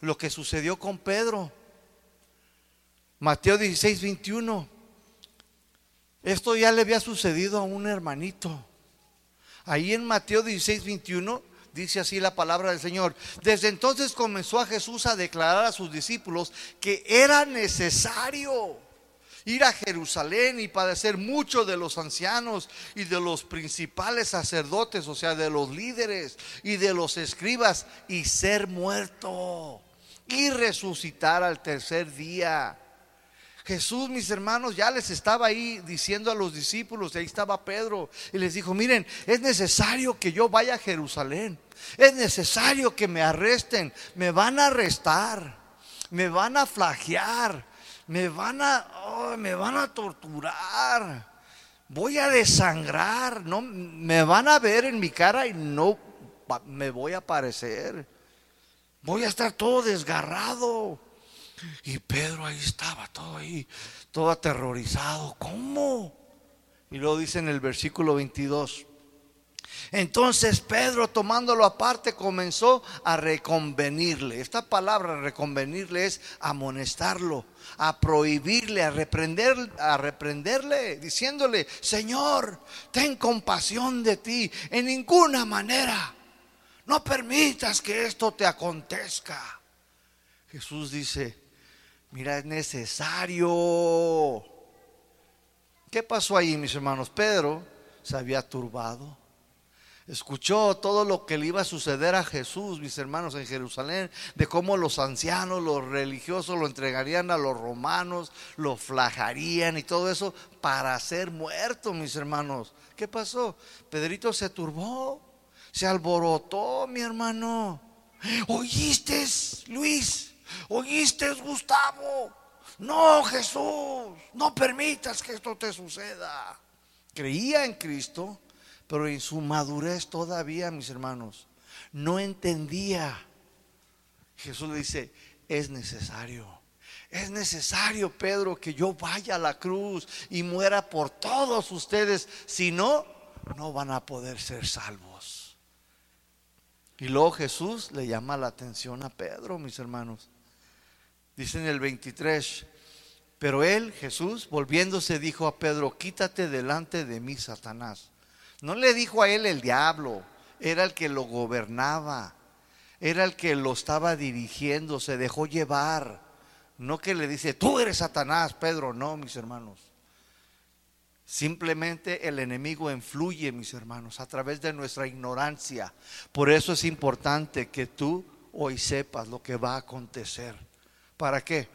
lo que sucedió con Pedro. Mateo 16, 21. Esto ya le había sucedido a un hermanito. Ahí en Mateo 16, 21 dice así la palabra del Señor. Desde entonces comenzó a Jesús a declarar a sus discípulos que era necesario ir a Jerusalén y padecer mucho de los ancianos y de los principales sacerdotes, o sea, de los líderes y de los escribas, y ser muerto y resucitar al tercer día. Jesús, mis hermanos, ya les estaba ahí diciendo a los discípulos, ahí estaba Pedro, y les dijo, miren, es necesario que yo vaya a Jerusalén, es necesario que me arresten, me van a arrestar, me van a flagear, me van a, oh, me van a torturar, voy a desangrar, no, me van a ver en mi cara y no me voy a aparecer, voy a estar todo desgarrado. Y Pedro ahí estaba, todo ahí, todo aterrorizado. ¿Cómo? Y luego dice en el versículo 22. Entonces Pedro tomándolo aparte comenzó a reconvenirle. Esta palabra reconvenirle es amonestarlo, a prohibirle, a reprender, a reprenderle, diciéndole, "Señor, ten compasión de ti en ninguna manera. No permitas que esto te acontezca." Jesús dice, Mira, es necesario. ¿Qué pasó ahí, mis hermanos? Pedro se había turbado. Escuchó todo lo que le iba a suceder a Jesús, mis hermanos, en Jerusalén, de cómo los ancianos, los religiosos lo entregarían a los romanos, lo flajarían y todo eso para ser muerto, mis hermanos. ¿Qué pasó? Pedrito se turbó, se alborotó, mi hermano. ¿Oíste, Luis? ¿Oíste, Gustavo? No, Jesús, no permitas que esto te suceda. Creía en Cristo, pero en su madurez todavía, mis hermanos, no entendía. Jesús le dice, es necesario. Es necesario, Pedro, que yo vaya a la cruz y muera por todos ustedes. Si no, no van a poder ser salvos. Y luego Jesús le llama la atención a Pedro, mis hermanos. Dice en el 23, pero él, Jesús, volviéndose, dijo a Pedro, quítate delante de mí, Satanás. No le dijo a él el diablo, era el que lo gobernaba, era el que lo estaba dirigiendo, se dejó llevar. No que le dice, tú eres Satanás, Pedro, no, mis hermanos. Simplemente el enemigo influye, mis hermanos, a través de nuestra ignorancia. Por eso es importante que tú hoy sepas lo que va a acontecer. ¿Para qué?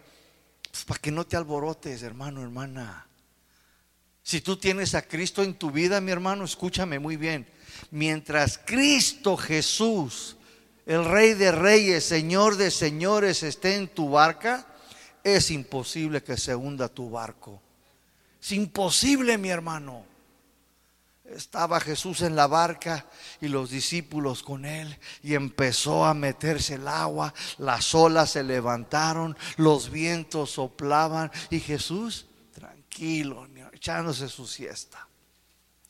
Pues para que no te alborotes, hermano, hermana. Si tú tienes a Cristo en tu vida, mi hermano, escúchame muy bien. Mientras Cristo Jesús, el Rey de Reyes, Señor de Señores, esté en tu barca, es imposible que se hunda tu barco. Es imposible, mi hermano. Estaba Jesús en la barca y los discípulos con él y empezó a meterse el agua, las olas se levantaron, los vientos soplaban y Jesús tranquilo, echándose su siesta.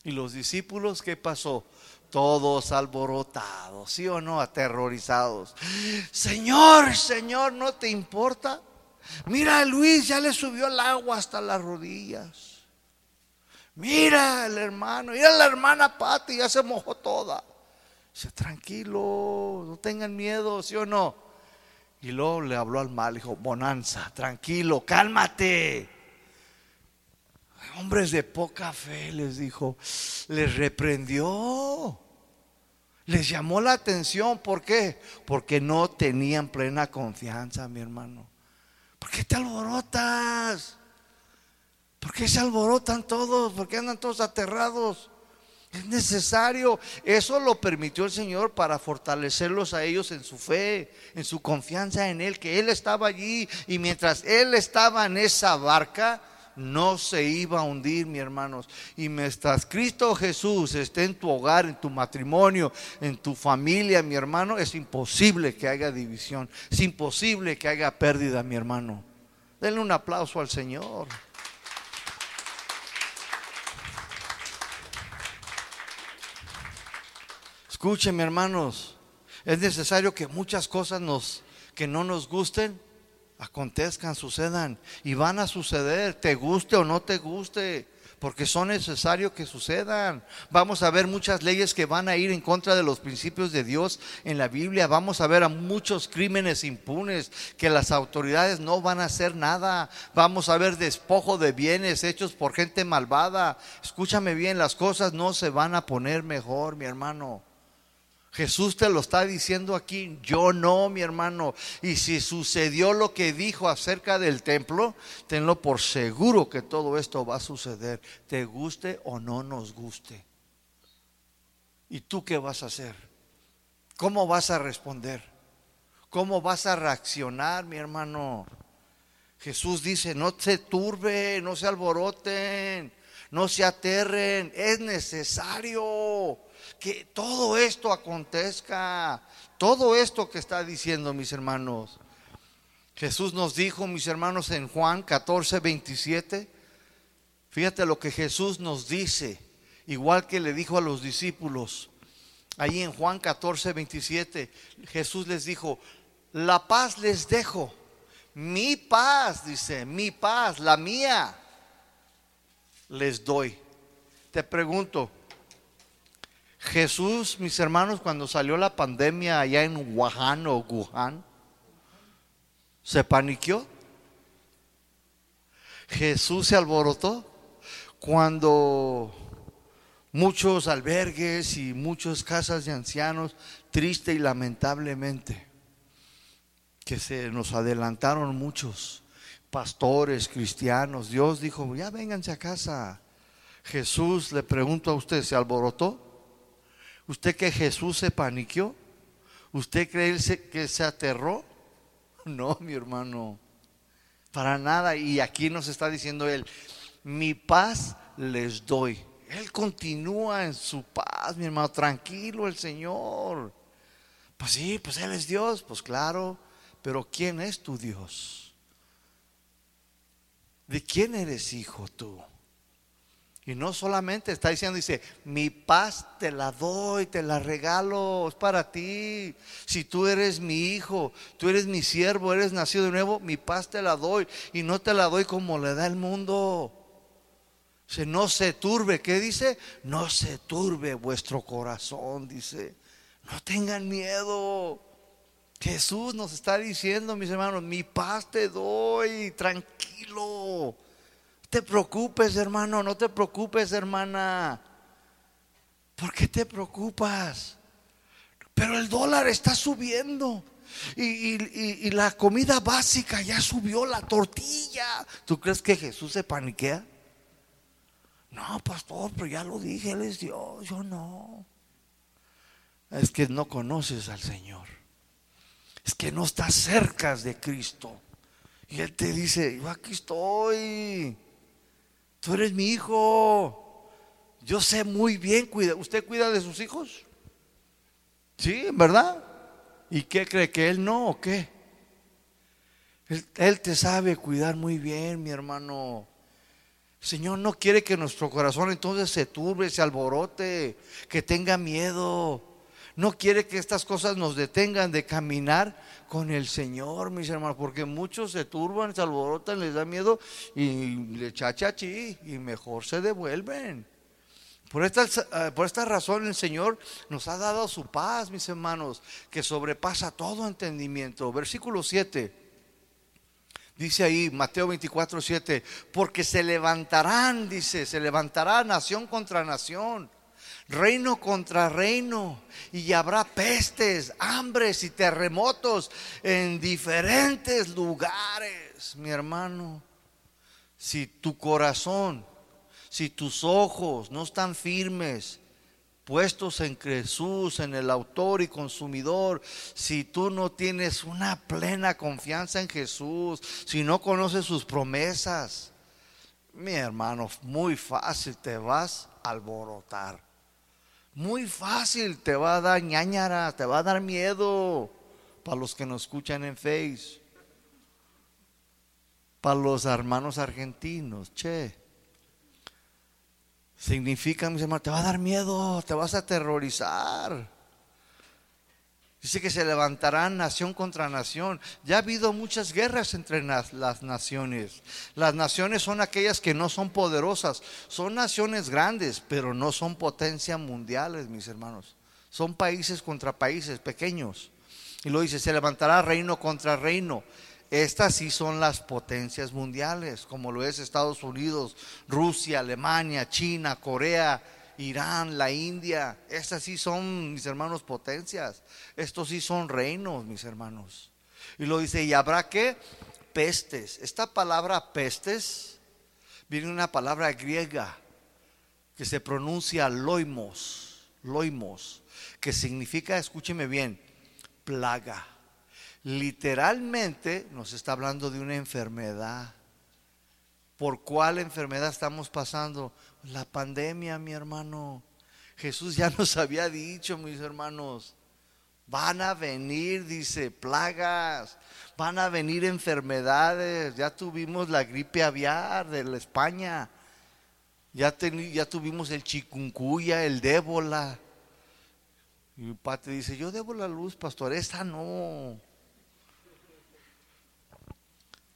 Y los discípulos, ¿qué pasó? Todos alborotados, ¿sí o no? Aterrorizados. Señor, Señor, ¿no te importa? Mira, Luis ya le subió el agua hasta las rodillas. Mira el hermano, mira la hermana Pati, ya se mojó toda. Dice, tranquilo, no tengan miedo, ¿sí o no? Y luego le habló al mal, dijo, bonanza, tranquilo, cálmate. Hombres de poca fe, les dijo, les reprendió. Les llamó la atención, ¿por qué? Porque no tenían plena confianza, mi hermano. ¿Por qué te alborotas? ¿Por qué se alborotan todos? ¿Por qué andan todos aterrados? Es necesario. Eso lo permitió el Señor para fortalecerlos a ellos en su fe, en su confianza en Él, que Él estaba allí y mientras Él estaba en esa barca, no se iba a hundir, mi hermanos. Y mientras Cristo Jesús esté en tu hogar, en tu matrimonio, en tu familia, mi hermano, es imposible que haya división. Es imposible que haya pérdida, mi hermano. Denle un aplauso al Señor. Escuchen, hermanos, es necesario que muchas cosas que no nos gusten acontezcan, sucedan y van a suceder, te guste o no te guste, porque son necesarios que sucedan. Vamos a ver muchas leyes que van a ir en contra de los principios de Dios en la Biblia. Vamos a ver a muchos crímenes impunes que las autoridades no van a hacer nada. Vamos a ver despojo de bienes hechos por gente malvada. Escúchame bien, las cosas no se van a poner mejor, mi hermano. Jesús te lo está diciendo aquí, yo no, mi hermano. Y si sucedió lo que dijo acerca del templo, tenlo por seguro que todo esto va a suceder, te guste o no nos guste. ¿Y tú qué vas a hacer? ¿Cómo vas a responder? ¿Cómo vas a reaccionar, mi hermano? Jesús dice, no se turbe, no se alboroten, no se aterren, es necesario que todo esto acontezca, todo esto que está diciendo mis hermanos. Jesús nos dijo, mis hermanos, en Juan 14, 27, fíjate lo que Jesús nos dice, igual que le dijo a los discípulos. Ahí en Juan 14, 27, Jesús les dijo, la paz les dejo, mi paz, dice, mi paz, la mía, les doy. Te pregunto, Jesús, mis hermanos, cuando salió la pandemia allá en Wuhan o Wuhan, se paniqueó. Jesús se alborotó cuando muchos albergues y muchas casas de ancianos, triste y lamentablemente, que se nos adelantaron muchos pastores cristianos. Dios dijo, ya vénganse a casa. Jesús le pregunto a usted, ¿se alborotó? ¿Usted que Jesús se paniqueó? ¿Usted cree que se aterró? [LAUGHS] No, mi hermano, para nada. Y aquí nos está diciendo Él, mi paz les doy. Él continúa en su paz, mi hermano, tranquilo el Señor. Pues sí, pues Él es Dios, pues claro, pero ¿quién es tu Dios? ¿De quién eres hijo tú? Y no solamente está diciendo, dice, mi paz te la doy, te la regalo, es para ti. Si tú eres mi hijo, tú eres mi siervo, eres nacido de nuevo, mi paz te la doy. Y no te la doy como le da el mundo. Dice, no se turbe, ¿qué dice? No se turbe vuestro corazón, dice. No tengan miedo. Jesús nos está diciendo, mis hermanos, mi paz te doy, tranquilo te preocupes, hermano, no te preocupes, hermana. ¿Por qué te preocupas? Pero el dólar está subiendo. Y, la comida básica ya subió, la tortilla. ¿Tú crees que Jesús se paniquea? No, pastor, pero ya lo dije, Él es Dios, yo no. Es que no conoces al Señor. Es que no estás cerca de Cristo. Y Él te dice, yo aquí estoy. Tú eres mi hijo. Yo sé muy bien, cuida. ¿usted cuida de sus hijos? Sí, ¿verdad? ¿Y qué cree que Él no o qué? Él, te sabe cuidar muy bien, mi hermano. Señor no quiere que nuestro corazón entonces se turbe, se alborote, que tenga miedo. No quiere que estas cosas nos detengan de caminar con el Señor, mis hermanos, porque muchos se turban, se alborotan, les da miedo y le chachachi y mejor se devuelven. Por esta, eh, por esta razón el Señor nos ha dado su paz, mis hermanos, que sobrepasa todo entendimiento. Versículo 7. Dice ahí Mateo 24, 7, porque se levantarán, dice, se levantará nación contra nación, reino contra reino, y habrá pestes, hambres y terremotos en diferentes lugares, mi hermano. Si tu corazón si tus ojos no están firmes, puestos en Jesús, en el autor y consumidor, si tú no tienes una plena confianza en Jesús, si no conoces sus promesas, mi hermano, muy fácil te vas a alborotar. Muy fácil te va a dar ñañara, te va a dar miedo para los que nos escuchan en Face, para los hermanos argentinos, che. Significa, mis hermanos, te va a dar miedo, te vas a aterrorizar. Dice que se levantarán nación contra nación. Ya ha habido muchas guerras entre las, las, naciones. Las naciones son aquellas que no son poderosas. Son naciones grandes, pero no son potencias mundiales, mis hermanos. Son países contra países pequeños. Y lo dice, se levantará reino contra reino. Estas sí son las potencias mundiales, como lo es Estados Unidos, Rusia, Alemania, China, Corea, Irán, la India. Estas sí son, mis hermanos, potencias. Estos sí son reinos, mis hermanos. Y lo dice, ¿y habrá qué? Pestes. Esta palabra pestes viene de una palabra griega que se pronuncia loimos, loimos, que significa, escúcheme bien, plaga literalmente nos está hablando de una enfermedad. ¿Por cuál enfermedad estamos pasando? La pandemia, mi hermano. Jesús ya nos había dicho, mis hermanos, van a venir, dice, plagas, van a venir enfermedades. Ya tuvimos la gripe aviar de la España, ya, ya tuvimos el chikungunya, el débola. Y mi padre dice, yo debo la luz, pastor, esta no.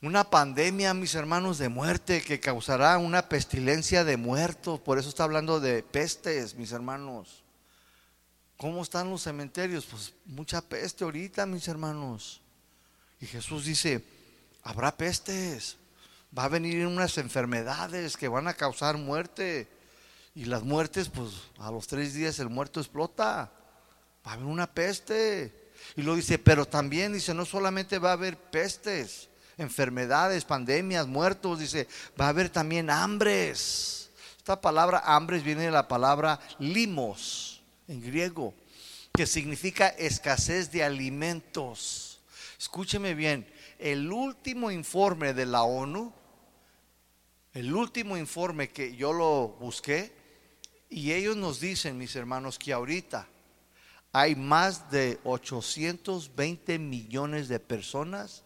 Una pandemia, mis hermanos, de muerte que causará una pestilencia de muertos. Por eso está hablando de pestes, mis hermanos. ¿Cómo están los cementerios? Pues mucha peste ahorita, mis hermanos. Y Jesús dice, habrá pestes. Va a venir unas enfermedades que van a causar muerte. Y las muertes, pues a los tres días el muerto explota. Va a haber una peste. Y lo dice, pero también dice, no solamente va a haber pestes enfermedades, pandemias, muertos, dice, va a haber también hambres. Esta palabra hambres viene de la palabra limos en griego, que significa escasez de alimentos. Escúcheme bien, el último informe de la ONU, el último informe que yo lo busqué, y ellos nos dicen, mis hermanos, que ahorita hay más de 820 millones de personas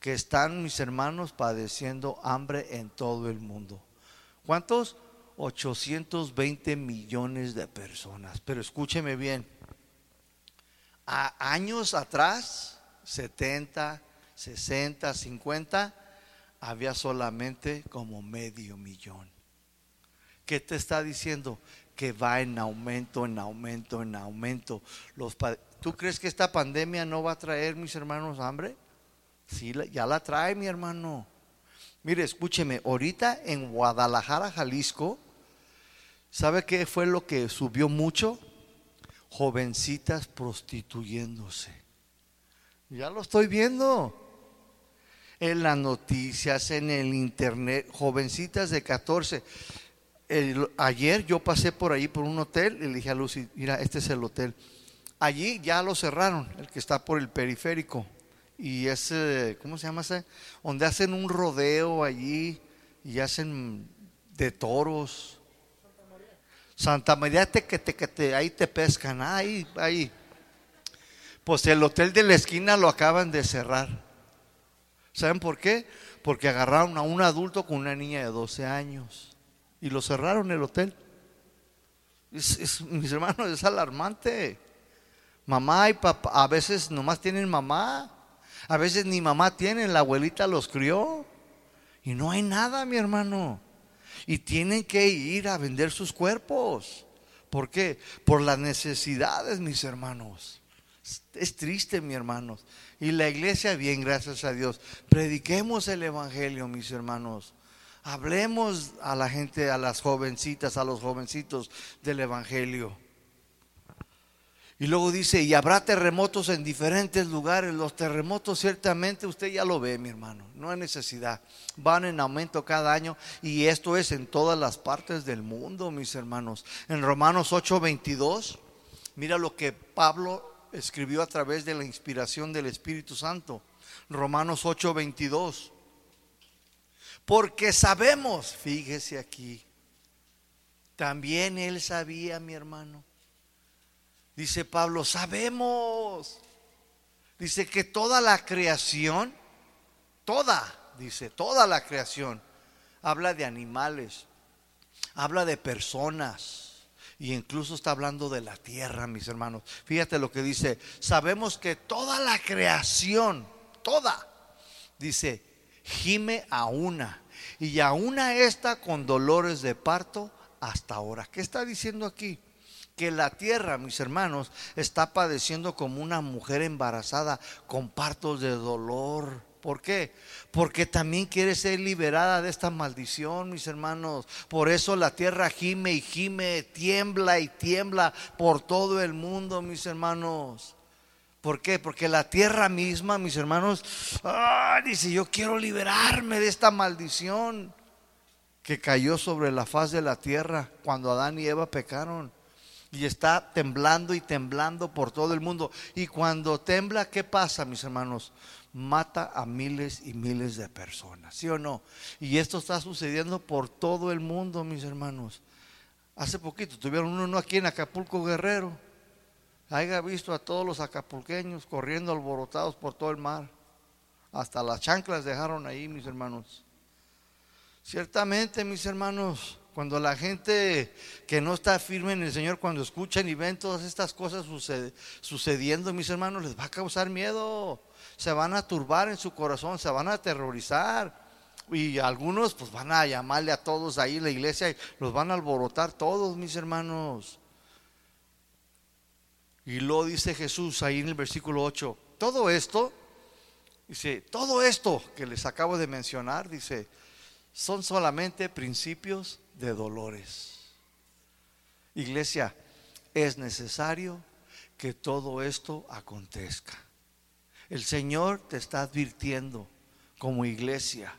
que están mis hermanos padeciendo hambre en todo el mundo. ¿Cuántos? 820 millones de personas. Pero escúcheme bien, a años atrás, 70, 60, 50, había solamente como medio millón. ¿Qué te está diciendo? Que va en aumento, en aumento, en aumento. ¿Tú crees que esta pandemia no va a traer, mis hermanos, hambre? Sí, ya la trae mi hermano. Mire, escúcheme, ahorita en Guadalajara, Jalisco, ¿sabe qué fue lo que subió mucho? Jovencitas prostituyéndose. Ya lo estoy viendo. En las noticias, en el internet, jovencitas de 14. ayer yo pasé por ahí por un hotel y le dije a Lucy, mira, este es el hotel. Allí ya lo cerraron, el que está por el periférico y ese, ¿cómo se llama ese? Donde hacen un rodeo allí y hacen de toros. Santa María, te, que, te, que te, ahí te pescan, ahí, ahí. Pues el hotel de la esquina lo acaban de cerrar. ¿Saben por qué? Porque agarraron a un adulto con una niña de 12 años y lo cerraron el hotel. Mis hermanos, es alarmante. Mamá y papá, a veces nomás tienen mamá a veces ni mamá tiene, la abuelita los crió. Y no hay nada, mi hermano. Y tienen que ir a vender sus cuerpos. ¿Por qué? Por las necesidades, mis hermanos. Es triste, mi hermanos. Y la iglesia, bien, gracias a Dios. Prediquemos el Evangelio, mis hermanos. Hablemos a la gente, a las jovencitas, a los jovencitos del Evangelio. Y luego dice, y habrá terremotos en diferentes lugares. Los terremotos ciertamente usted ya lo ve, mi hermano. No hay necesidad. Van en aumento cada año y esto es en todas las partes del mundo, mis hermanos. En Romanos 8:22, mira lo que Pablo escribió a través de la inspiración del Espíritu Santo. Romanos 8:22. Porque sabemos, fíjese aquí, también él sabía, mi hermano Dice Pablo, sabemos. Dice que toda la creación, toda, dice, toda la creación, habla de animales, habla de personas, y incluso está hablando de la tierra, mis hermanos. Fíjate lo que dice, sabemos que toda la creación, toda, dice, gime a una, y a una está con dolores de parto hasta ahora. ¿Qué está diciendo aquí? Que la tierra, mis hermanos, está padeciendo como una mujer embarazada con partos de dolor. ¿Por qué? Porque también quiere ser liberada de esta maldición, mis hermanos. Por eso la tierra gime y gime, tiembla y tiembla por todo el mundo, mis hermanos. ¿Por qué? Porque la tierra misma, mis hermanos, dice, yo quiero liberarme de esta maldición que cayó sobre la faz de la tierra cuando Adán y Eva pecaron y está temblando y temblando por todo el mundo. Y cuando tembla, ¿qué pasa, mis hermanos? Mata a miles y miles de personas, ¿sí o no? Y esto está sucediendo por todo el mundo, mis hermanos. Hace poquito tuvieron uno aquí en Acapulco Guerrero. Haya visto a todos los acapulqueños corriendo alborotados por todo el mar. Hasta las chanclas dejaron ahí, mis hermanos. Ciertamente, mis hermanos, cuando la gente que no está firme en el Señor, cuando escuchan y ven todas estas cosas sucediendo, mis hermanos, les va a causar miedo. Se van a turbar en su corazón, se van a aterrorizar. Y algunos pues van a llamarle a todos ahí la iglesia y los van a alborotar todos, mis hermanos. Y lo dice Jesús ahí en el versículo 8. Todo esto, dice, todo esto que les acabo de mencionar, dice, son solamente principios de dolores. Iglesia, es necesario que todo esto acontezca. El Señor te está advirtiendo como iglesia,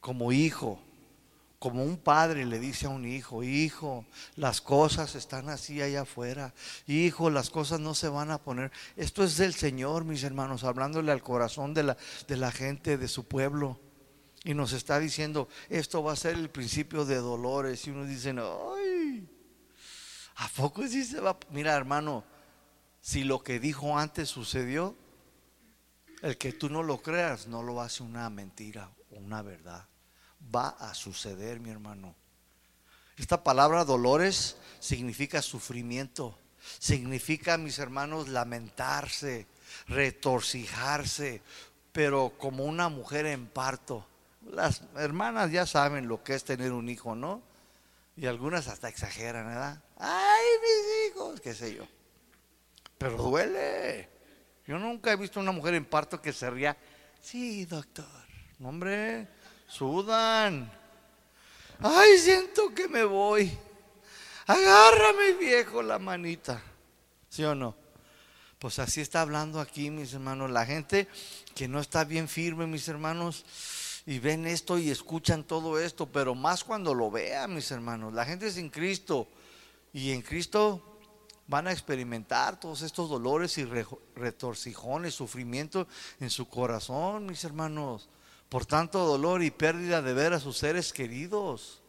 como hijo, como un padre le dice a un hijo, hijo, las cosas están así allá afuera, hijo, las cosas no se van a poner. Esto es del Señor, mis hermanos, hablándole al corazón de la, de la gente, de su pueblo. Y nos está diciendo, esto va a ser el principio de dolores. Y uno dice, ay, ¿a poco sí se va? Mira, hermano, si lo que dijo antes sucedió, el que tú no lo creas no lo hace una mentira o una verdad. Va a suceder, mi hermano. Esta palabra dolores significa sufrimiento. Significa, mis hermanos, lamentarse, retorcijarse, pero como una mujer en parto las hermanas ya saben lo que es tener un hijo, ¿no? Y algunas hasta exageran, ¿verdad? Ay, mis hijos, qué sé yo. Pero duele. Yo nunca he visto una mujer en parto que se ría. Sí, doctor. Hombre, sudan. Ay, siento que me voy. Agárrame, viejo, la manita. ¿Sí o no? Pues así está hablando aquí, mis hermanos. La gente que no está bien firme, mis hermanos, y ven esto y escuchan todo esto, pero más cuando lo vean, mis hermanos. La gente sin Cristo y en Cristo van a experimentar todos estos dolores y retorcijones, sufrimiento en su corazón, mis hermanos. Por tanto dolor y pérdida de ver a sus seres queridos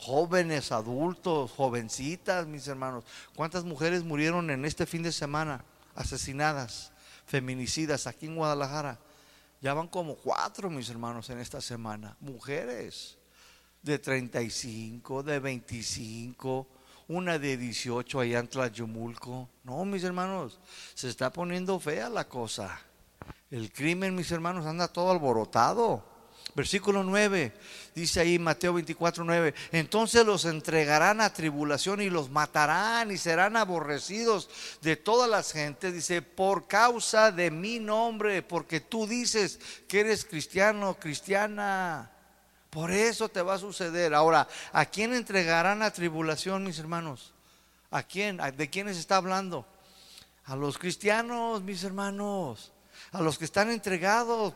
jóvenes, adultos, jovencitas, mis hermanos. ¿Cuántas mujeres murieron en este fin de semana asesinadas, feminicidas aquí en Guadalajara? Ya van como cuatro, mis hermanos, en esta semana. Mujeres de 35, de 25, una de 18 allá en Tlajumulco. No, mis hermanos, se está poniendo fea la cosa. El crimen, mis hermanos, anda todo alborotado. Versículo 9, dice ahí Mateo 24, 9, entonces los entregarán a tribulación y los matarán y serán aborrecidos de todas las gentes, dice, por causa de mi nombre, porque tú dices que eres cristiano, cristiana. Por eso te va a suceder. Ahora, ¿a quién entregarán a tribulación, mis hermanos? ¿A quién? ¿De quiénes está hablando? A los cristianos, mis hermanos, a los que están entregados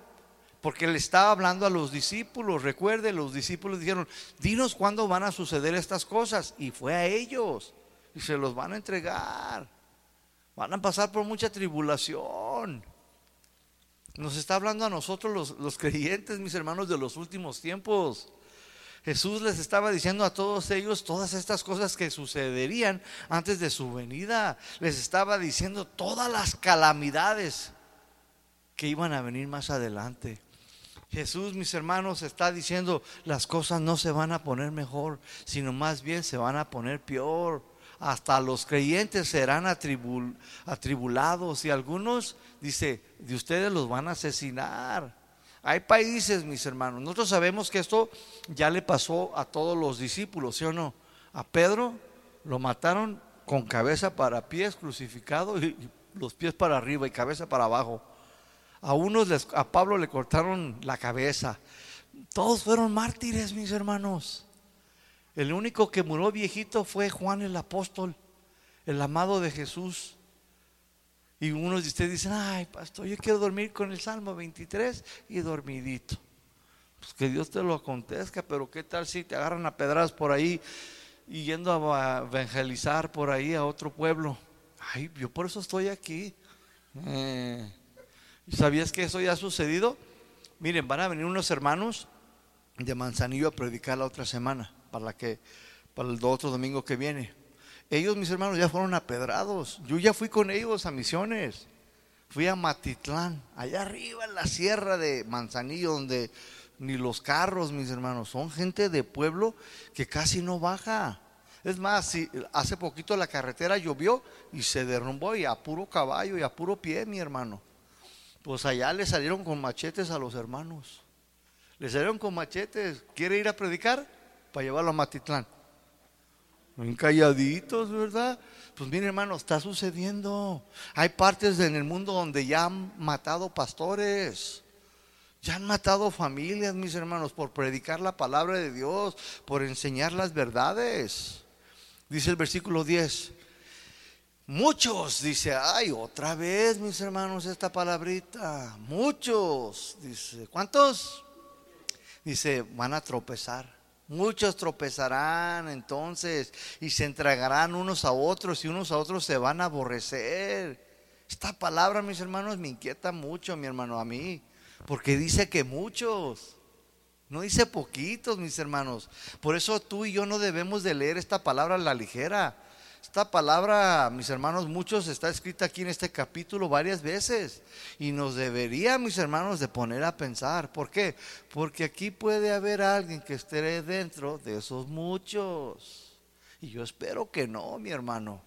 porque le estaba hablando a los discípulos. Recuerde, los discípulos dijeron, dinos cuándo van a suceder estas cosas. Y fue a ellos. Y se los van a entregar. Van a pasar por mucha tribulación. Nos está hablando a nosotros los, los creyentes, mis hermanos, de los últimos tiempos. Jesús les estaba diciendo a todos ellos todas estas cosas que sucederían antes de su venida. Les estaba diciendo todas las calamidades que iban a venir más adelante. Jesús, mis hermanos, está diciendo, las cosas no se van a poner mejor, sino más bien se van a poner peor. Hasta los creyentes serán atribulados y algunos, dice, de ustedes los van a asesinar. Hay países, mis hermanos, nosotros sabemos que esto ya le pasó a todos los discípulos, ¿sí o no? A Pedro lo mataron con cabeza para pies crucificado y los pies para arriba y cabeza para abajo. A unos, les, a Pablo le cortaron la cabeza. Todos fueron mártires, mis hermanos. El único que murió viejito fue Juan el apóstol, el amado de Jesús. Y unos de ustedes dicen, ay, pastor, yo quiero dormir con el Salmo 23 y dormidito. Pues que Dios te lo acontezca, pero ¿qué tal si te agarran a pedradas por ahí y yendo a evangelizar por ahí a otro pueblo? Ay, yo por eso estoy aquí. Eh, ¿Sabías que eso ya ha sucedido? Miren, van a venir unos hermanos de Manzanillo a predicar la otra semana, para, la que, para el otro domingo que viene. Ellos, mis hermanos, ya fueron apedrados. Yo ya fui con ellos a misiones. Fui a Matitlán, allá arriba en la sierra de Manzanillo, donde ni los carros, mis hermanos, son gente de pueblo que casi no baja. Es más, si hace poquito la carretera llovió y se derrumbó y a puro caballo y a puro pie, mi hermano. Pues allá le salieron con machetes a los hermanos. Le salieron con machetes. ¿Quiere ir a predicar? Para llevarlo a Matitlán. Muy calladitos, ¿verdad? Pues mire hermano, está sucediendo. Hay partes en el mundo donde ya han matado pastores. Ya han matado familias, mis hermanos, por predicar la palabra de Dios, por enseñar las verdades. Dice el versículo 10, Muchos, dice, ay, otra vez, mis hermanos, esta palabrita. Muchos, dice, ¿cuántos? Dice, van a tropezar. Muchos tropezarán entonces y se entregarán unos a otros y unos a otros se van a aborrecer. Esta palabra, mis hermanos, me inquieta mucho, mi hermano, a mí, porque dice que muchos. No dice poquitos, mis hermanos. Por eso tú y yo no debemos de leer esta palabra a la ligera. Esta palabra, mis hermanos, muchos está escrita aquí en este capítulo varias veces y nos debería, mis hermanos, de poner a pensar. ¿Por qué? Porque aquí puede haber alguien que esté dentro de esos muchos. Y yo espero que no, mi hermano.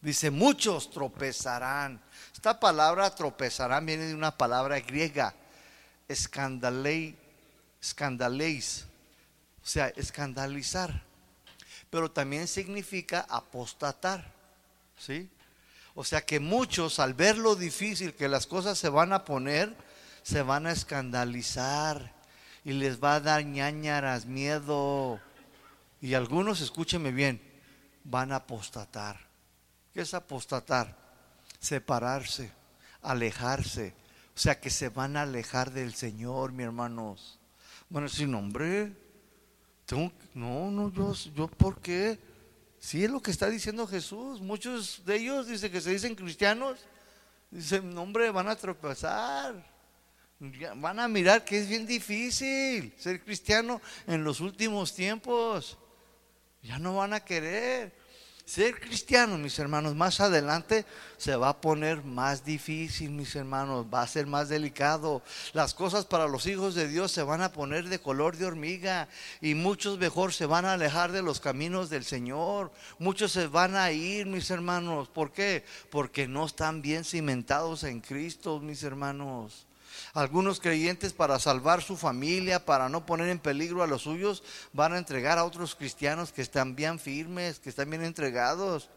Dice, muchos tropezarán. Esta palabra tropezarán viene de una palabra griega, escandalei, escandaleis, o sea, escandalizar pero también significa apostatar. ¿Sí? O sea que muchos al ver lo difícil que las cosas se van a poner, se van a escandalizar y les va a dar ñañaras, miedo. Y algunos, escúcheme bien, van a apostatar. ¿Qué es apostatar? Separarse, alejarse. O sea que se van a alejar del Señor, mi hermanos. Bueno, sin nombre. No, no, yo, yo, ¿por qué? Sí es lo que está diciendo Jesús. Muchos de ellos dice que se dicen cristianos. Dicen, no, hombre, van a tropezar. Van a mirar que es bien difícil ser cristiano en los últimos tiempos. Ya no van a querer. Ser cristiano, mis hermanos, más adelante se va a poner más difícil, mis hermanos, va a ser más delicado. Las cosas para los hijos de Dios se van a poner de color de hormiga y muchos mejor se van a alejar de los caminos del Señor. Muchos se van a ir, mis hermanos. ¿Por qué? Porque no están bien cimentados en Cristo, mis hermanos. Algunos creyentes para salvar su familia, para no poner en peligro a los suyos, van a entregar a otros cristianos que están bien firmes, que están bien entregados.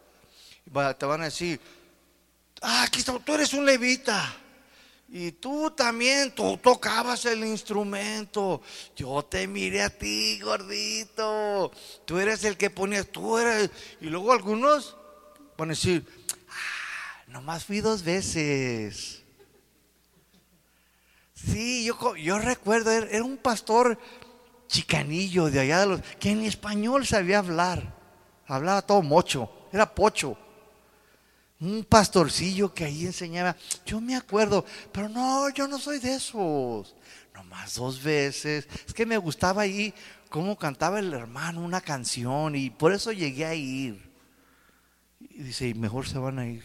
Te van a decir, ah, aquí está, tú eres un levita. Y tú también, tú tocabas el instrumento. Yo te miré a ti, gordito. Tú eres el que ponías, tú eres. Y luego algunos van a decir, ah, nomás fui dos veces. Sí, yo, yo recuerdo, era un pastor chicanillo de allá de los, que en español sabía hablar, hablaba todo mocho, era pocho. Un pastorcillo que ahí enseñaba, yo me acuerdo, pero no, yo no soy de esos. Nomás dos veces. Es que me gustaba ahí cómo cantaba el hermano una canción y por eso llegué a ir. Y dice, y mejor se van a ir.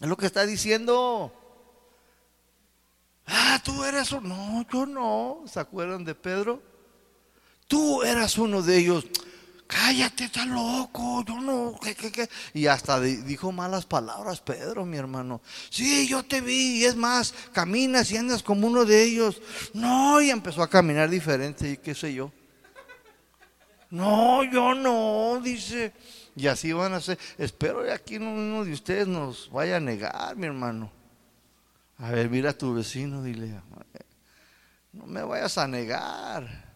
Es lo que está diciendo. Ah, tú eres uno. No, yo no. ¿Se acuerdan de Pedro? Tú eras uno de ellos. Cállate, está loco. Yo no. Y hasta dijo malas palabras Pedro, mi hermano. Sí, yo te vi. Y es más, caminas y andas como uno de ellos. No, y empezó a caminar diferente. ¿Y qué sé yo? No, yo no, dice. Y así van a ser. Espero que aquí uno de ustedes nos vaya a negar, mi hermano. A ver, mira a tu vecino, dile, no me vayas a negar.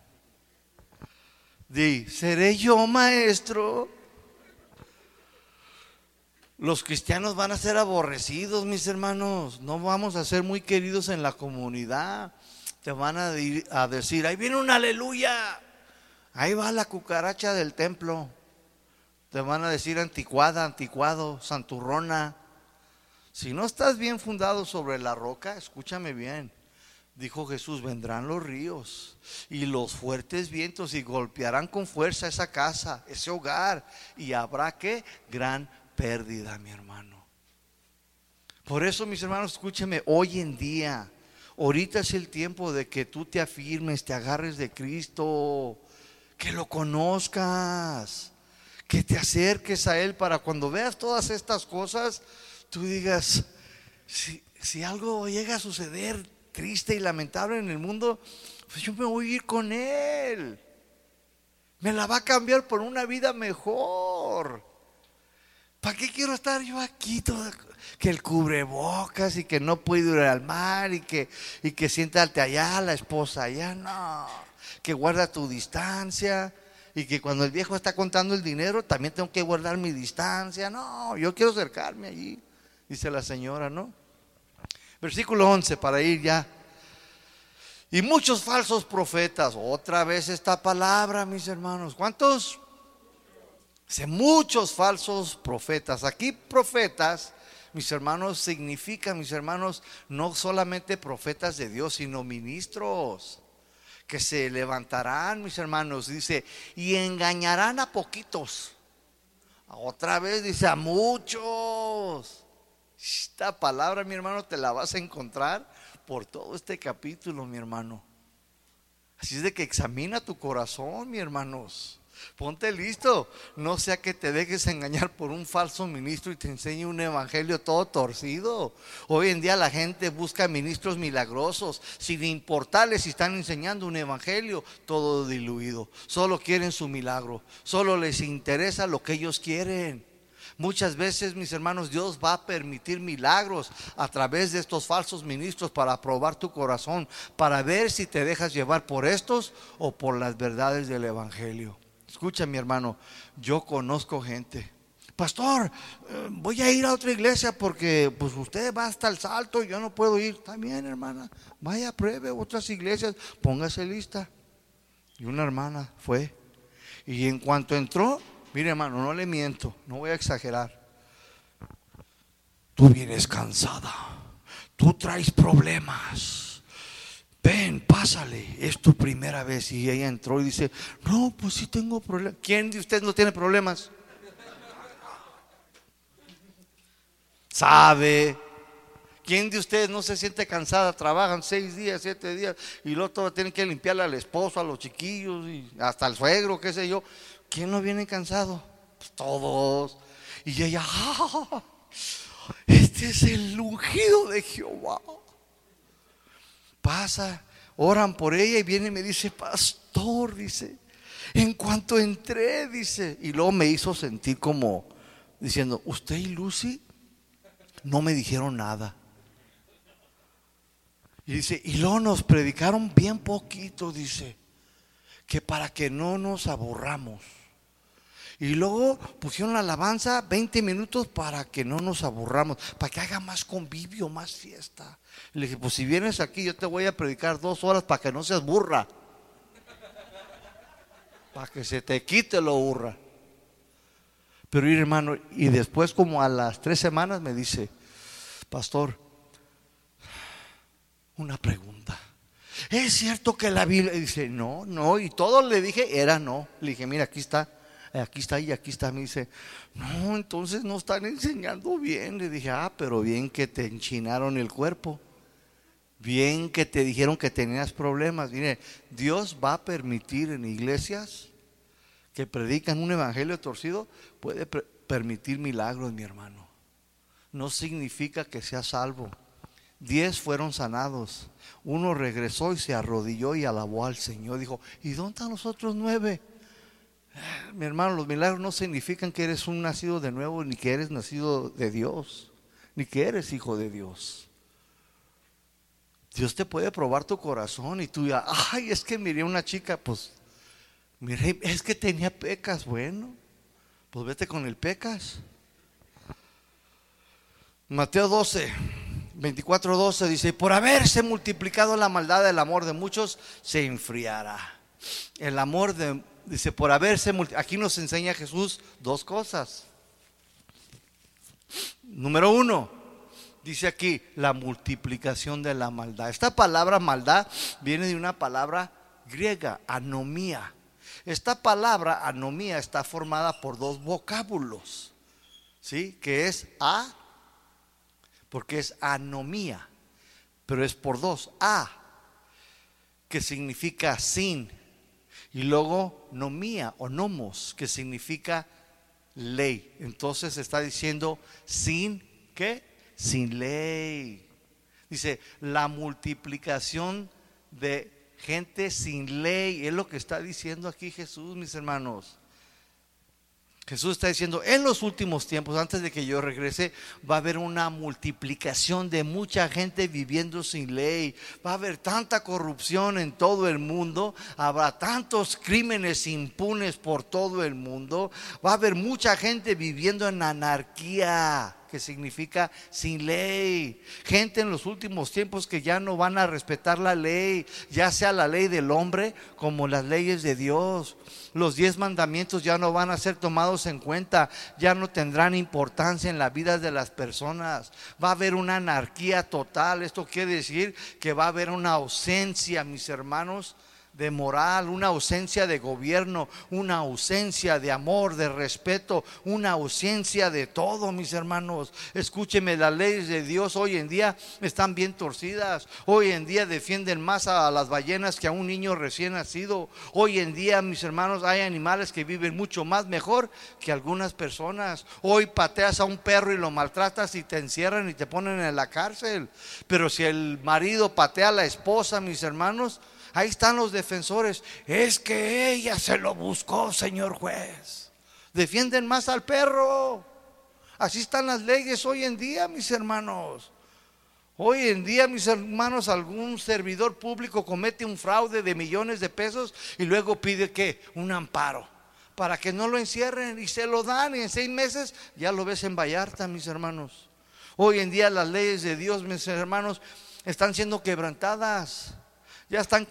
Di, ¿seré yo maestro? Los cristianos van a ser aborrecidos, mis hermanos. No vamos a ser muy queridos en la comunidad. Te van a, a decir, ahí viene un aleluya. Ahí va la cucaracha del templo. Te van a decir anticuada, anticuado, santurrona. Si no estás bien fundado sobre la roca, escúchame bien. Dijo Jesús, vendrán los ríos y los fuertes vientos y golpearán con fuerza esa casa, ese hogar, y habrá que gran pérdida, mi hermano. Por eso, mis hermanos, escúchame, hoy en día, ahorita es el tiempo de que tú te afirmes, te agarres de Cristo, que lo conozcas, que te acerques a Él para cuando veas todas estas cosas, tú digas, si, algo llega a suceder triste y lamentable en el mundo, pues yo me voy a ir con Él. Me la va a cambiar por una vida mejor. ¿Para qué quiero estar yo aquí todo, que el cubrebocas y que no puedo ir al mar y que, y que siéntate allá, la esposa allá? No, que guarda tu distancia y que cuando el viejo está contando el dinero también tengo que guardar mi distancia. No, yo quiero acercarme allí dice la señora, ¿no? Versículo 11, para ir ya. Y muchos falsos profetas, otra vez esta palabra, mis hermanos. ¿Cuántos? Dice, muchos falsos profetas. Aquí profetas, mis hermanos, significa, mis hermanos, no solamente profetas de Dios, sino ministros que se levantarán, mis hermanos, dice, y engañarán a poquitos. Otra vez dice, a muchos. Esta palabra, mi hermano, te la vas a encontrar por todo este capítulo, mi hermano. Así es de que examina tu corazón, mi hermanos. Ponte listo. No sea que te dejes engañar por un falso ministro y te enseñe un evangelio todo torcido. Hoy en día la gente busca ministros milagrosos, sin importarles si están enseñando un evangelio todo diluido. Solo quieren su milagro. Solo les interesa lo que ellos quieren. Muchas veces, mis hermanos, Dios va a permitir milagros a través de estos falsos ministros para probar tu corazón, para ver si te dejas llevar por estos o por las verdades del Evangelio. Escucha, mi hermano, yo conozco gente. Pastor, eh, voy a ir a otra iglesia porque pues usted va hasta el salto y yo no puedo ir. También, hermana, vaya, pruebe otras iglesias, póngase lista. Y una hermana fue. Y en cuanto entró, Mire, hermano, no le miento, no voy a exagerar. Tú vienes cansada, tú traes problemas. Ven, pásale, es tu primera vez. Y ella entró y dice, no, pues sí tengo problemas. ¿Quién de ustedes no tiene problemas? Sabe. ¿Quién de ustedes no se siente cansada? Trabajan seis días, siete días y luego tienen que limpiarle al esposo, a los chiquillos y hasta al suegro, qué sé yo. ¿Quién no viene cansado? Pues todos. Y ella, ah, este es el ungido de Jehová. Pasa, oran por ella y viene y me dice, pastor, dice, en cuanto entré, dice, y luego me hizo sentir como diciendo, usted y Lucy no me dijeron nada. Y dice, y luego nos predicaron bien poquito, dice, que para que no nos aburramos. Y luego pusieron la alabanza 20 minutos para que no nos aburramos, para que haga más convivio, más fiesta. Le dije, pues si vienes aquí yo te voy a predicar dos horas para que no seas burra. Para que se te quite lo burra. Pero hermano, y después como a las tres semanas me dice, pastor, una pregunta. ¿Es cierto que la Biblia dice no, no? Y todo le dije era no. Le dije, mira, aquí está aquí está y aquí está. Me dice, no, entonces no están enseñando bien. Le dije, ah, pero bien que te enchinaron el cuerpo. Bien que te dijeron que tenías problemas. Mire, Dios va a permitir en iglesias que predican un evangelio torcido, puede permitir milagros, mi hermano. No significa que sea salvo. Diez fueron sanados. Uno regresó y se arrodilló y alabó al Señor. Dijo, ¿y dónde están los otros nueve? Mi hermano, los milagros no significan que eres un nacido de nuevo, ni que eres nacido de Dios, ni que eres hijo de Dios. Dios te puede probar tu corazón y tú ya, ay, es que miré una chica, pues, miré, es que tenía pecas, bueno, pues vete con el pecas. Mateo 12, 24, 12 dice, por haberse multiplicado la maldad del amor de muchos, se enfriará. El amor de Dice, por haberse, aquí nos enseña Jesús dos cosas. Número uno, dice aquí la multiplicación de la maldad. Esta palabra maldad viene de una palabra griega, anomía. Esta palabra anomía está formada por dos vocábulos, ¿sí? Que es a, porque es anomía, pero es por dos, a, que significa sin, y luego nomía o nomos, que significa ley. Entonces está diciendo sin qué? Sin ley. Dice, la multiplicación de gente sin ley. Es lo que está diciendo aquí Jesús, mis hermanos. Jesús está diciendo, en los últimos tiempos, antes de que yo regrese, va a haber una multiplicación de mucha gente viviendo sin ley. Va a haber tanta corrupción en todo el mundo. Habrá tantos crímenes impunes por todo el mundo. Va a haber mucha gente viviendo en anarquía que significa sin ley. Gente en los últimos tiempos que ya no van a respetar la ley, ya sea la ley del hombre como las leyes de Dios los diez mandamientos ya no van a ser tomados en cuenta, ya no tendrán importancia en la vida de las personas. Va a haber una anarquía total. Esto quiere decir que va a haber una ausencia, mis hermanos, de moral, una ausencia de gobierno, una ausencia de amor, de respeto, una ausencia de todo, mis hermanos. Escúcheme, las leyes de Dios hoy en día están bien torcidas. Hoy en día defienden más a las ballenas que a un niño recién nacido. Hoy en día, mis hermanos, hay animales que viven mucho más mejor que algunas personas. Hoy pateas a un perro y lo maltratas y te encierran y te ponen en la cárcel. Pero si el marido patea a la esposa, mis hermanos, Ahí están los defensores. Es que ella se lo buscó, señor juez. Defienden más al perro. Así están las leyes hoy en día, mis hermanos. Hoy en día, mis hermanos, algún servidor público comete un fraude de millones de pesos y luego pide que un amparo para que no lo encierren y se lo dan y en seis meses ya lo ves en Vallarta, mis hermanos. Hoy en día las leyes de Dios, mis hermanos, están siendo quebrantadas. Ya están,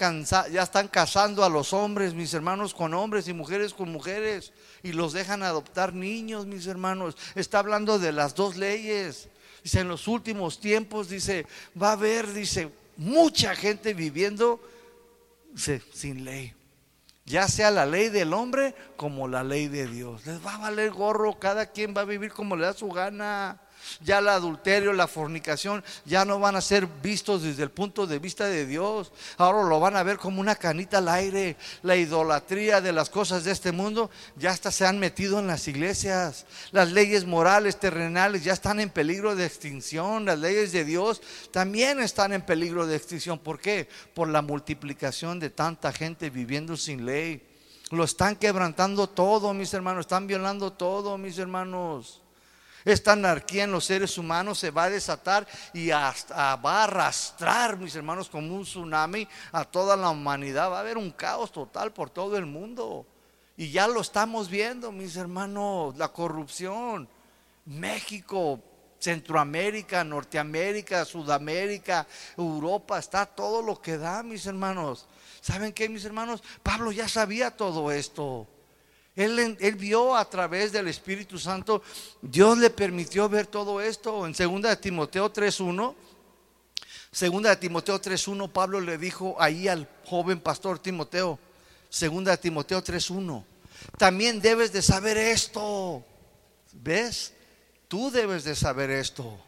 ya están casando a los hombres, mis hermanos, con hombres y mujeres con mujeres. Y los dejan adoptar niños, mis hermanos. Está hablando de las dos leyes. Dice, en los últimos tiempos, dice, va a haber, dice, mucha gente viviendo sin ley. Ya sea la ley del hombre como la ley de Dios. Les va a valer gorro, cada quien va a vivir como le da su gana. Ya el adulterio, la fornicación, ya no van a ser vistos desde el punto de vista de Dios. Ahora lo van a ver como una canita al aire. La idolatría de las cosas de este mundo ya hasta se han metido en las iglesias. Las leyes morales terrenales ya están en peligro de extinción. Las leyes de Dios también están en peligro de extinción. ¿Por qué? Por la multiplicación de tanta gente viviendo sin ley. Lo están quebrantando todo, mis hermanos. Están violando todo, mis hermanos. Esta anarquía en los seres humanos se va a desatar y hasta va a arrastrar, mis hermanos, como un tsunami a toda la humanidad. Va a haber un caos total por todo el mundo. Y ya lo estamos viendo, mis hermanos, la corrupción. México, Centroamérica, Norteamérica, Sudamérica, Europa, está todo lo que da, mis hermanos. ¿Saben qué, mis hermanos? Pablo ya sabía todo esto. Él, vio a través del Espíritu Santo, Dios le permitió ver todo esto. En 2 Timoteo 3.1, 2 Timoteo 3.1, Pablo le dijo ahí al joven pastor Timoteo, 2 Timoteo 3.1, también debes de saber esto. ¿Ves? Tú debes de saber esto.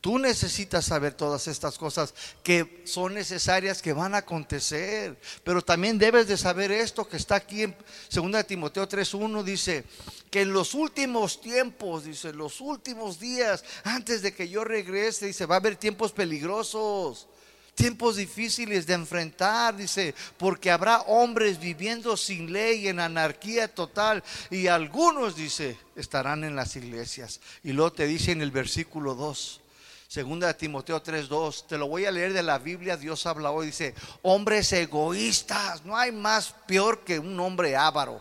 Tú necesitas saber todas estas cosas que son necesarias, que van a acontecer. Pero también debes de saber esto que está aquí en 2 Timoteo 3.1. Dice que en los últimos tiempos, dice, los últimos días, antes de que yo regrese, dice, va a haber tiempos peligrosos. Tiempos difíciles de enfrentar, dice, porque habrá hombres viviendo sin ley, en anarquía total, y algunos, dice, estarán en las iglesias. Y luego te dice en el versículo 2, Segunda de Timoteo 3:2, te lo voy a leer de la Biblia, Dios habla hoy, dice, hombres egoístas, no hay más peor que un hombre avaro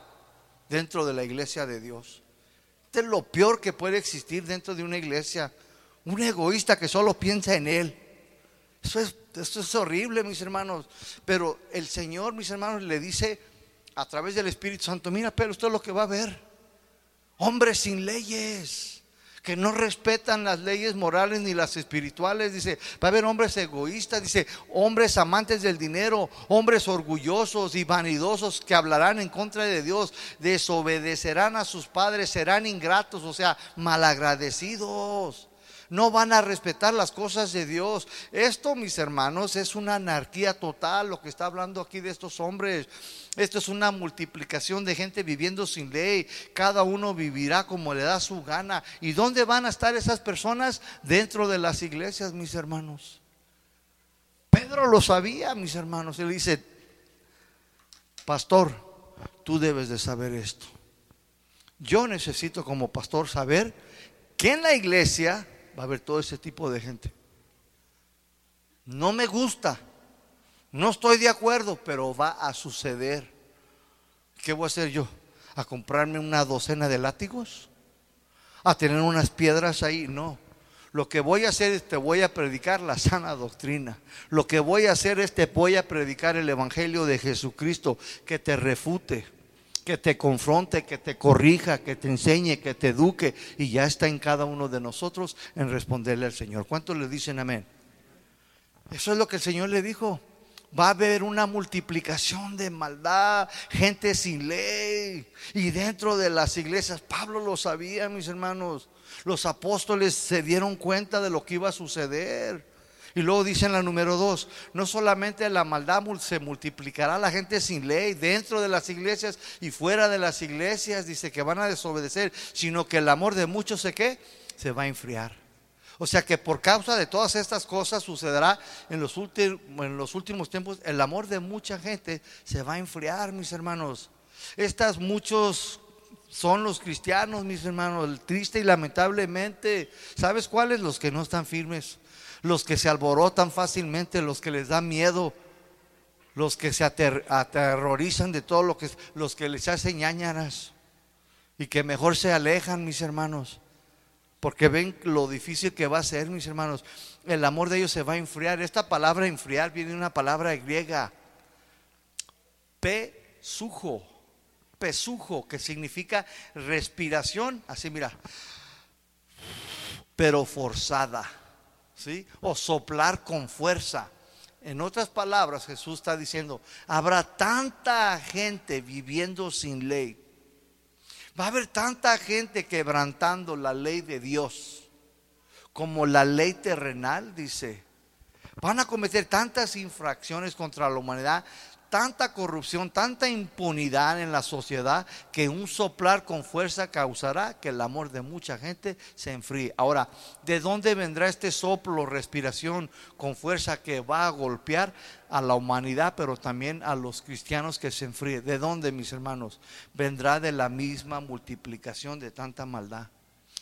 dentro de la iglesia de Dios. Este es lo peor que puede existir dentro de una iglesia, un egoísta que solo piensa en él. Eso es, eso es horrible, mis hermanos. Pero el Señor, mis hermanos, le dice a través del Espíritu Santo, mira, pero esto es lo que va a haber. Hombres sin leyes que no respetan las leyes morales ni las espirituales. Dice, va a haber hombres egoístas, dice, hombres amantes del dinero, hombres orgullosos y vanidosos que hablarán en contra de Dios, desobedecerán a sus padres, serán ingratos, o sea, malagradecidos no van a respetar las cosas de Dios. Esto, mis hermanos, es una anarquía total lo que está hablando aquí de estos hombres. Esto es una multiplicación de gente viviendo sin ley. Cada uno vivirá como le da su gana. ¿Y dónde van a estar esas personas? Dentro de las iglesias, mis hermanos. Pedro lo sabía, mis hermanos. Él dice, pastor, tú debes de saber esto. Yo necesito como pastor saber que en la iglesia va a haber todo ese tipo de gente. No me gusta, no estoy de acuerdo, pero va a suceder. ¿Qué voy a hacer yo? ¿A comprarme una docena de látigos? ¿A tener unas piedras ahí? No. Lo que voy a hacer es te voy a predicar la sana doctrina. Lo que voy a hacer es te voy a predicar el Evangelio de Jesucristo que te refute que te confronte, que te corrija, que te enseñe, que te eduque. Y ya está en cada uno de nosotros en responderle al Señor. ¿Cuántos le dicen amén? Eso es lo que el Señor le dijo. Va a haber una multiplicación de maldad, gente sin ley. Y dentro de las iglesias, Pablo lo sabía, mis hermanos. Los apóstoles se dieron cuenta de lo que iba a suceder. Y luego dice en la número dos, no solamente la maldad se multiplicará la gente sin ley dentro de las iglesias y fuera de las iglesias, dice que van a desobedecer, sino que el amor de muchos se qué? Se va a enfriar. O sea que por causa de todas estas cosas sucederá en los, en los últimos tiempos, el amor de mucha gente se va a enfriar, mis hermanos. Estas muchos son los cristianos, mis hermanos, triste y lamentablemente. ¿Sabes cuáles? Los que no están firmes, los que se alborotan fácilmente, los que les da miedo, los que se aterrorizan de todo lo que los que les hacen ñañaras y que mejor se alejan, mis hermanos, porque ven lo difícil que va a ser, mis hermanos. El amor de ellos se va a enfriar. Esta palabra enfriar viene de una palabra griega, pesujo pesujo, que significa respiración, así mira, pero forzada, ¿sí? O soplar con fuerza. En otras palabras, Jesús está diciendo, habrá tanta gente viviendo sin ley. Va a haber tanta gente quebrantando la ley de Dios como la ley terrenal, dice. Van a cometer tantas infracciones contra la humanidad tanta corrupción, tanta impunidad en la sociedad que un soplar con fuerza causará que el amor de mucha gente se enfríe. Ahora, ¿de dónde vendrá este soplo, respiración con fuerza que va a golpear a la humanidad, pero también a los cristianos que se enfríe? ¿De dónde, mis hermanos? Vendrá de la misma multiplicación de tanta maldad.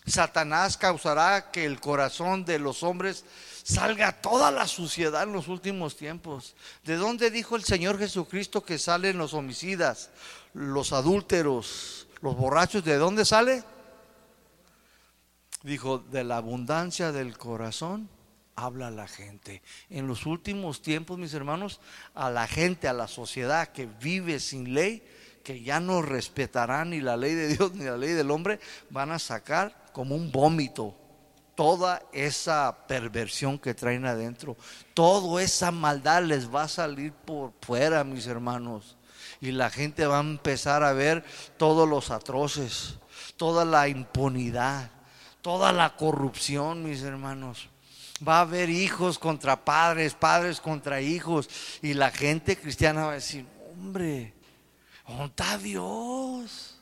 Satanás causará que el corazón de los hombres salga toda la suciedad en los últimos tiempos. ¿De dónde dijo el Señor Jesucristo que salen los homicidas, los adúlteros, los borrachos? ¿De dónde sale? Dijo, de la abundancia del corazón habla la gente. En los últimos tiempos, mis hermanos, a la gente, a la sociedad que vive sin ley, que ya no respetarán ni la ley de Dios ni la ley del hombre, van a sacar como un vómito toda esa perversión que traen adentro, toda esa maldad les va a salir por fuera, mis hermanos. Y la gente va a empezar a ver todos los atroces, toda la impunidad, toda la corrupción, mis hermanos. Va a haber hijos contra padres, padres contra hijos. Y la gente cristiana va a decir, hombre, ¿dónde está Dios?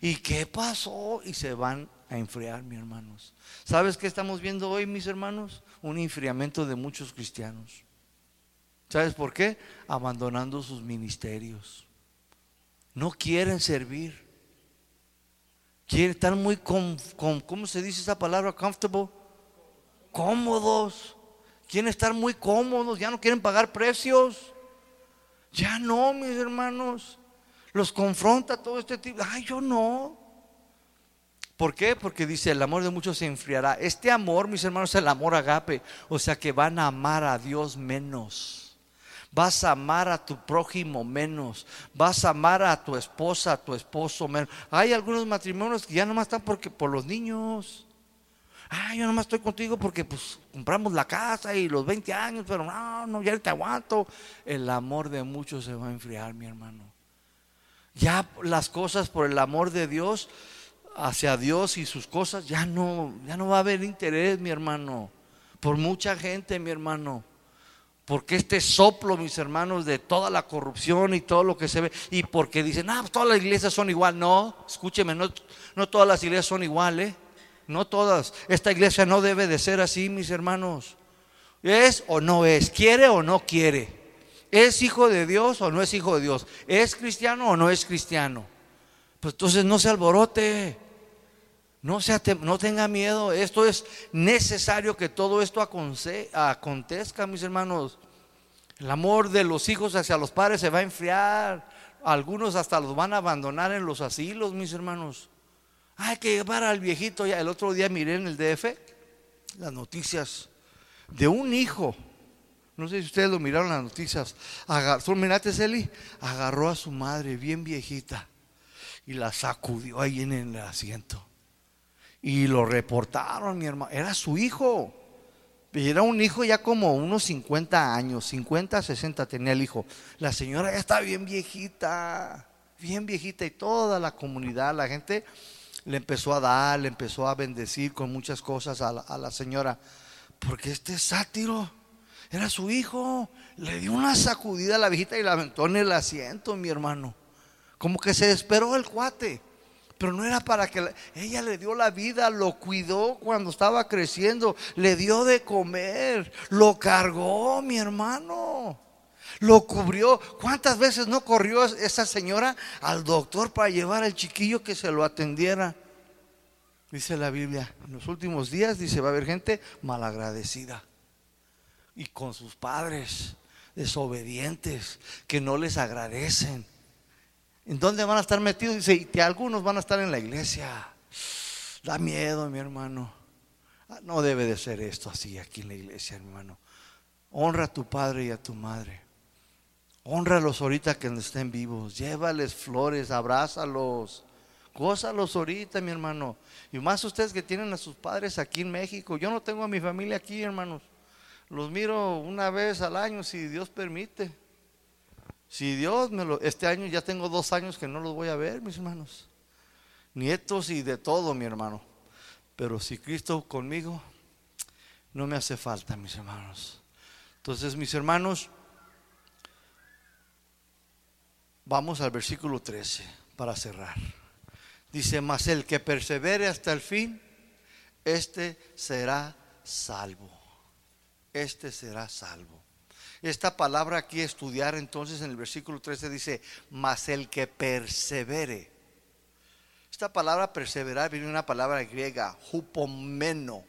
¿Y qué pasó? Y se van a enfriar, mis hermanos. ¿Sabes qué estamos viendo hoy, mis hermanos? Un enfriamiento de muchos cristianos. ¿Sabes por qué? Abandonando sus ministerios. No quieren servir. Quieren estar muy, con, ¿cómo se dice esa palabra? Comfortable. Cómodos. Quieren estar muy cómodos. Ya no quieren pagar precios. Ya no, mis hermanos. Los confronta todo este tipo. Ay, yo no. ¿Por qué? Porque dice, el amor de muchos se enfriará. Este amor, mis hermanos, es el amor agape. O sea que van a amar a Dios menos. Vas a amar a tu prójimo menos. Vas a amar a tu esposa, a tu esposo menos. Hay algunos matrimonios que ya nomás están porque, por los niños. Ah, yo nomás estoy contigo porque pues compramos la casa y los 20 años, pero no, no, ya te aguanto. El amor de muchos se va a enfriar, mi hermano. Ya las cosas por el amor de Dios hacia Dios y sus cosas, ya no, ya no va a haber interés, mi hermano. Por mucha gente, mi hermano. Porque este soplo, mis hermanos, de toda la corrupción y todo lo que se ve, y porque dicen, ah, todas las iglesias son igual. No, escúcheme, no, no todas las iglesias son iguales. No todas. Esta iglesia no debe de ser así, mis hermanos. ¿Es o no es? ¿Quiere o no quiere? ¿Es hijo de Dios o no es hijo de Dios? ¿Es cristiano o no es cristiano? Pues entonces no se alborote. No, no tenga miedo, esto es necesario que todo esto acontezca, mis hermanos. El amor de los hijos hacia los padres se va a enfriar. Algunos hasta los van a abandonar en los asilos, mis hermanos. Hay que llevar al viejito. Ya el otro día miré en el DF las noticias de un hijo. No sé si ustedes lo miraron las noticias. ¿Tú miraste, Celi? Agarró a su madre bien viejita y la sacudió ahí en el asiento. Y lo reportaron, mi hermano. Era su hijo. Era un hijo ya como unos 50 años, 50, 60 tenía el hijo. La señora ya está bien viejita, bien viejita y toda la comunidad, la gente le empezó a dar, le empezó a bendecir con muchas cosas a la, señora. Porque este sátiro era su hijo. Le dio una sacudida a la viejita y la aventó en el asiento, mi hermano. Como que se desesperó el cuate. Pero no era para que ella le dio la vida, lo cuidó cuando estaba creciendo, le dio de comer, lo cargó, mi hermano. Lo cubrió. ¿Cuántas veces no corrió esa señora al doctor para llevar al chiquillo que se lo atendiera? Dice la Biblia, en los últimos días dice, va a haber gente malagradecida y con sus padres, desobedientes, que no les agradecen. ¿En dónde van a estar metidos? Dice, y que algunos van a estar en la iglesia. Da miedo, mi hermano. Ah, no debe de ser esto así aquí en la iglesia, hermano. Honra a tu padre y a tu madre. Honralos ahorita que estén vivos. Llévales flores, abrázalos. Gózalos ahorita, mi hermano. Y más ustedes que tienen a sus padres aquí en México. Yo no tengo a mi familia aquí, hermanos. Los miro una vez al año, si Dios permite. Si Dios me lo... Este año ya tengo dos años que no los voy a ver, mis hermanos. Nietos y de todo, mi hermano. Pero si Cristo conmigo, no me hace falta, mis hermanos. Entonces, mis hermanos, vamos al versículo 13 para cerrar. Dice, mas el que persevere hasta el fin, este será salvo. Este será salvo. Esta palabra aquí estudiar entonces en el versículo 13 dice, mas el que persevere. Esta palabra perseverar viene de una palabra griega, hupomeno,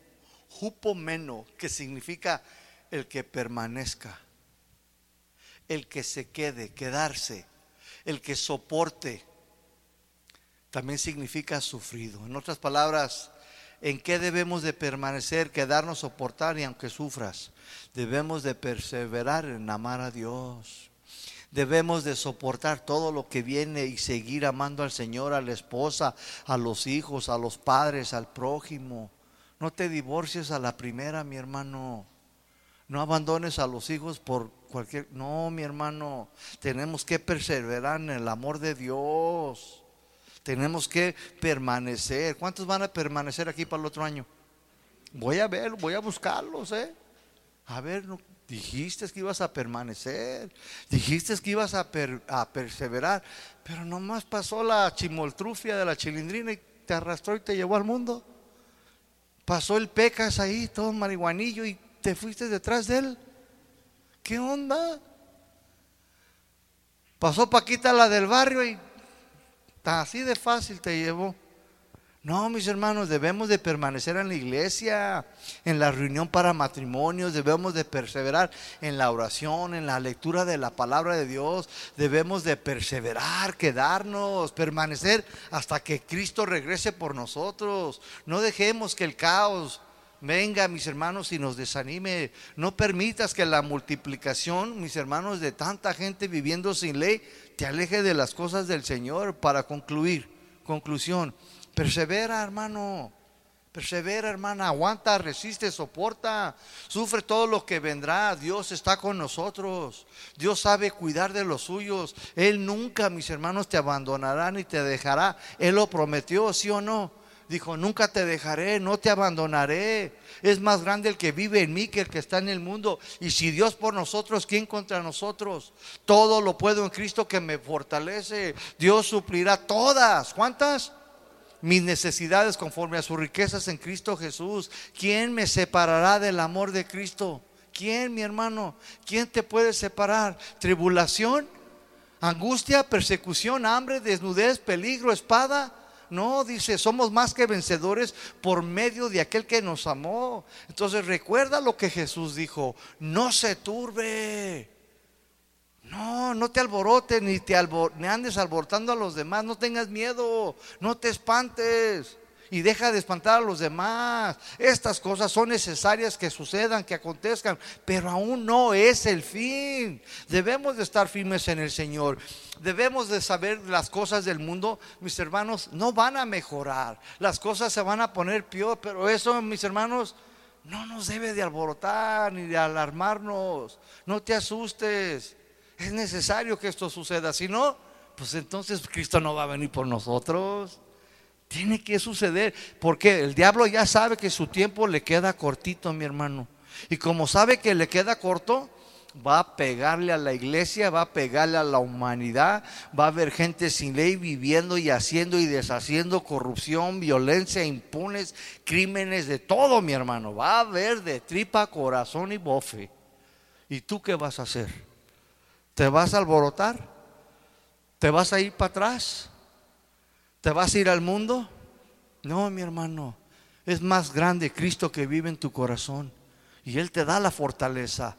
hupomeno, que significa el que permanezca, el que se quede, quedarse, el que soporte. También significa sufrido. En otras palabras, ¿en qué debemos de permanecer, quedarnos, soportar y aunque sufras? Debemos de perseverar en amar a Dios Debemos de soportar todo lo que viene y seguir amando al Señor, a la esposa, a los hijos, a los padres, al prójimo. No te divorcies a la primera, mi hermano. No abandones a los hijos por cualquier... No, mi hermano. Tenemos que perseverar en el amor de Dios. Tenemos que permanecer. ¿Cuántos van a permanecer aquí para el otro año? Voy a ver, voy a buscarlos, ¿eh? A ver, Dijiste que ibas a permanecer, dijiste que ibas a, perseverar, pero nomás pasó la chimoltrufia de la chilindrina y te arrastró y te llevó al mundo. Pasó el pecas ahí, todo marihuanillo, y te fuiste detrás de él. ¿Qué onda? Pasó Paquita la del barrio y así de fácil te llevó. No, mis hermanos, debemos de permanecer en la iglesia, en la reunión para matrimonios, debemos de perseverar en la oración, en la lectura de la palabra de Dios, debemos de perseverar, quedarnos, permanecer hasta que Cristo regrese por nosotros. No dejemos que el caos venga, mis hermanos, y nos desanime. No permitas que la multiplicación, mis hermanos, de tanta gente viviendo sin ley, te aleje de las cosas del Señor. Para concluir, conclusión. Persevera, hermano. Persevera, hermana. Aguanta, resiste, soporta. Sufre todo lo que vendrá. Dios está con nosotros. Dios sabe cuidar de los suyos. Él nunca, mis hermanos, te abandonará ni te dejará. Él lo prometió, ¿sí o no? Dijo, nunca te dejaré, no te abandonaré. Es más grande el que vive en mí que el que está en el mundo. Y si Dios por nosotros, ¿quién contra nosotros? Todo lo puedo en Cristo que me fortalece. Dios suplirá todas. ¿Cuántas? mis necesidades conforme a sus riquezas en Cristo Jesús. ¿Quién me separará del amor de Cristo? ¿Quién, mi hermano? ¿Quién te puede separar? ¿Tribulación? ¿Angustia? ¿Persecución? ¿Hambre? ¿Desnudez? ¿Peligro? ¿Espada? No, dice, somos más que vencedores por medio de aquel que nos amó. Entonces recuerda lo que Jesús dijo, no se turbe. No, no te alborotes ni te andes alborotando a los demás, no tengas miedo, no te espantes y deja de espantar a los demás. Estas cosas son necesarias que sucedan, que acontezcan, pero aún no es el fin. Debemos de estar firmes en el Señor. Debemos de saber las cosas del mundo, mis hermanos, no van a mejorar. Las cosas se van a poner peor, pero eso, mis hermanos, no nos debe de alborotar ni de alarmarnos. No te asustes. Es necesario que esto suceda. Si no, pues entonces Cristo no va a venir por nosotros. Tiene que suceder. Porque el diablo ya sabe que su tiempo le queda cortito, mi hermano. Y como sabe que le queda corto, va a pegarle a la iglesia, va a pegarle a la humanidad, va a haber gente sin ley viviendo y haciendo y deshaciendo corrupción, violencia, impunes, crímenes, de todo, mi hermano. Va a haber de tripa, corazón y bofe. ¿Y tú qué vas a hacer? ¿Te vas a alborotar? ¿Te vas a ir para atrás? ¿Te vas a ir al mundo? No, mi hermano. Es más grande Cristo que vive en tu corazón. Y Él te da la fortaleza.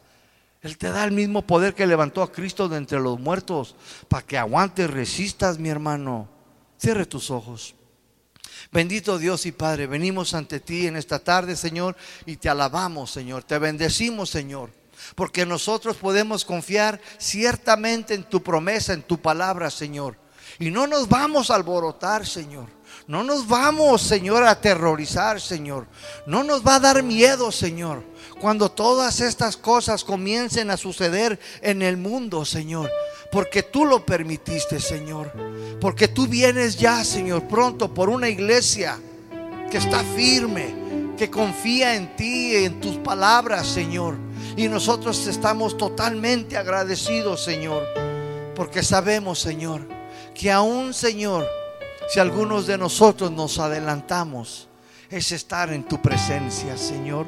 Él te da el mismo poder que levantó a Cristo de entre los muertos. Para que aguantes, resistas, mi hermano. Cierre tus ojos. Bendito Dios y Padre, venimos ante ti en esta tarde, Señor, y te alabamos, Señor. Te bendecimos, Señor. Porque nosotros podemos confiar ciertamente en tu promesa, en tu palabra, Señor. Y no nos vamos a alborotar, Señor. No nos vamos, Señor, a aterrorizar, Señor. No nos va a dar miedo, Señor. Cuando todas estas cosas comiencen a suceder en el mundo, Señor. Porque tú lo permitiste, Señor. Porque tú vienes ya, Señor, pronto por una iglesia que está firme, que confía en ti, en tus palabras, Señor. Y nosotros estamos totalmente agradecidos, Señor. Porque sabemos, Señor, que aún, Señor, si algunos de nosotros nos adelantamos, es estar en tu presencia, Señor.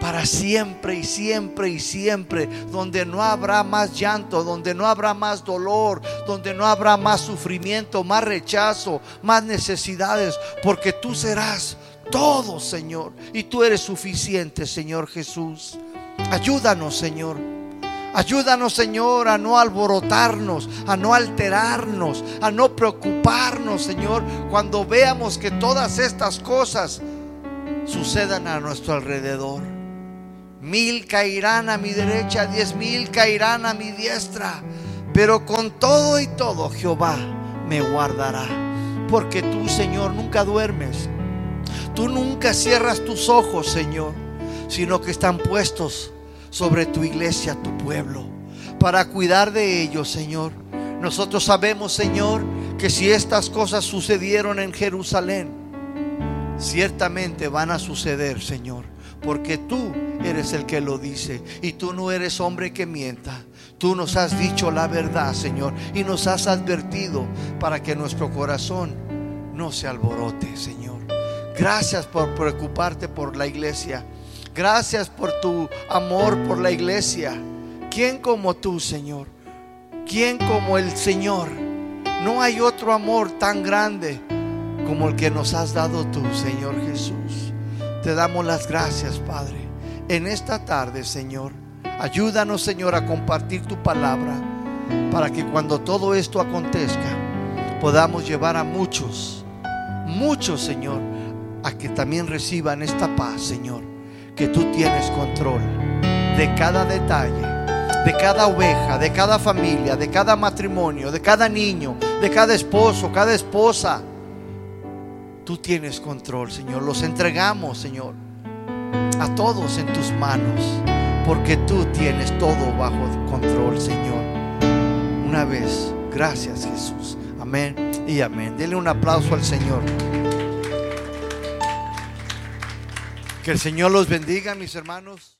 Para siempre y siempre y siempre, donde no habrá más llanto, donde no habrá más dolor, donde no habrá más sufrimiento, más rechazo, más necesidades, porque tú serás todo, Señor, y tú eres suficiente, Señor Jesús. Ayúdanos, Señor. Ayúdanos, Señor, a no alborotarnos, a no alterarnos, a no preocuparnos, Señor, cuando veamos que todas estas cosas sucedan a nuestro alrededor. Mil caerán a mi derecha, diez mil caerán a mi diestra, pero con todo y todo Jehová me guardará. Porque tú, Señor, nunca duermes. Tú nunca cierras tus ojos, Señor, sino que están puestos sobre tu iglesia, tu pueblo, para cuidar de ellos, Señor. Nosotros sabemos, Señor, que si estas cosas sucedieron en Jerusalén, ciertamente van a suceder, Señor, porque tú eres el que lo dice y tú no eres hombre que mienta. Tú nos has dicho la verdad, Señor, y nos has advertido para que nuestro corazón no se alborote, Señor. Gracias por preocuparte por la iglesia. Gracias por tu amor por la iglesia. ¿Quién como tú, Señor? ¿Quién como el Señor? No hay otro amor tan grande como el que nos has dado tú, Señor Jesús. Te damos las gracias, Padre. En esta tarde, Señor, ayúdanos, Señor, a compartir tu palabra para que cuando todo esto acontezca, podamos llevar a muchos, muchos, Señor, a que también reciban esta paz, Señor que tú tienes control de cada detalle, de cada oveja, de cada familia, de cada matrimonio, de cada niño, de cada esposo, cada esposa. Tú tienes control, Señor. Los entregamos, Señor, a todos en tus manos, porque tú tienes todo bajo control, Señor. Una vez, gracias Jesús. Amén y amén. Dele un aplauso al Señor. Que el Señor los bendiga, mis hermanos.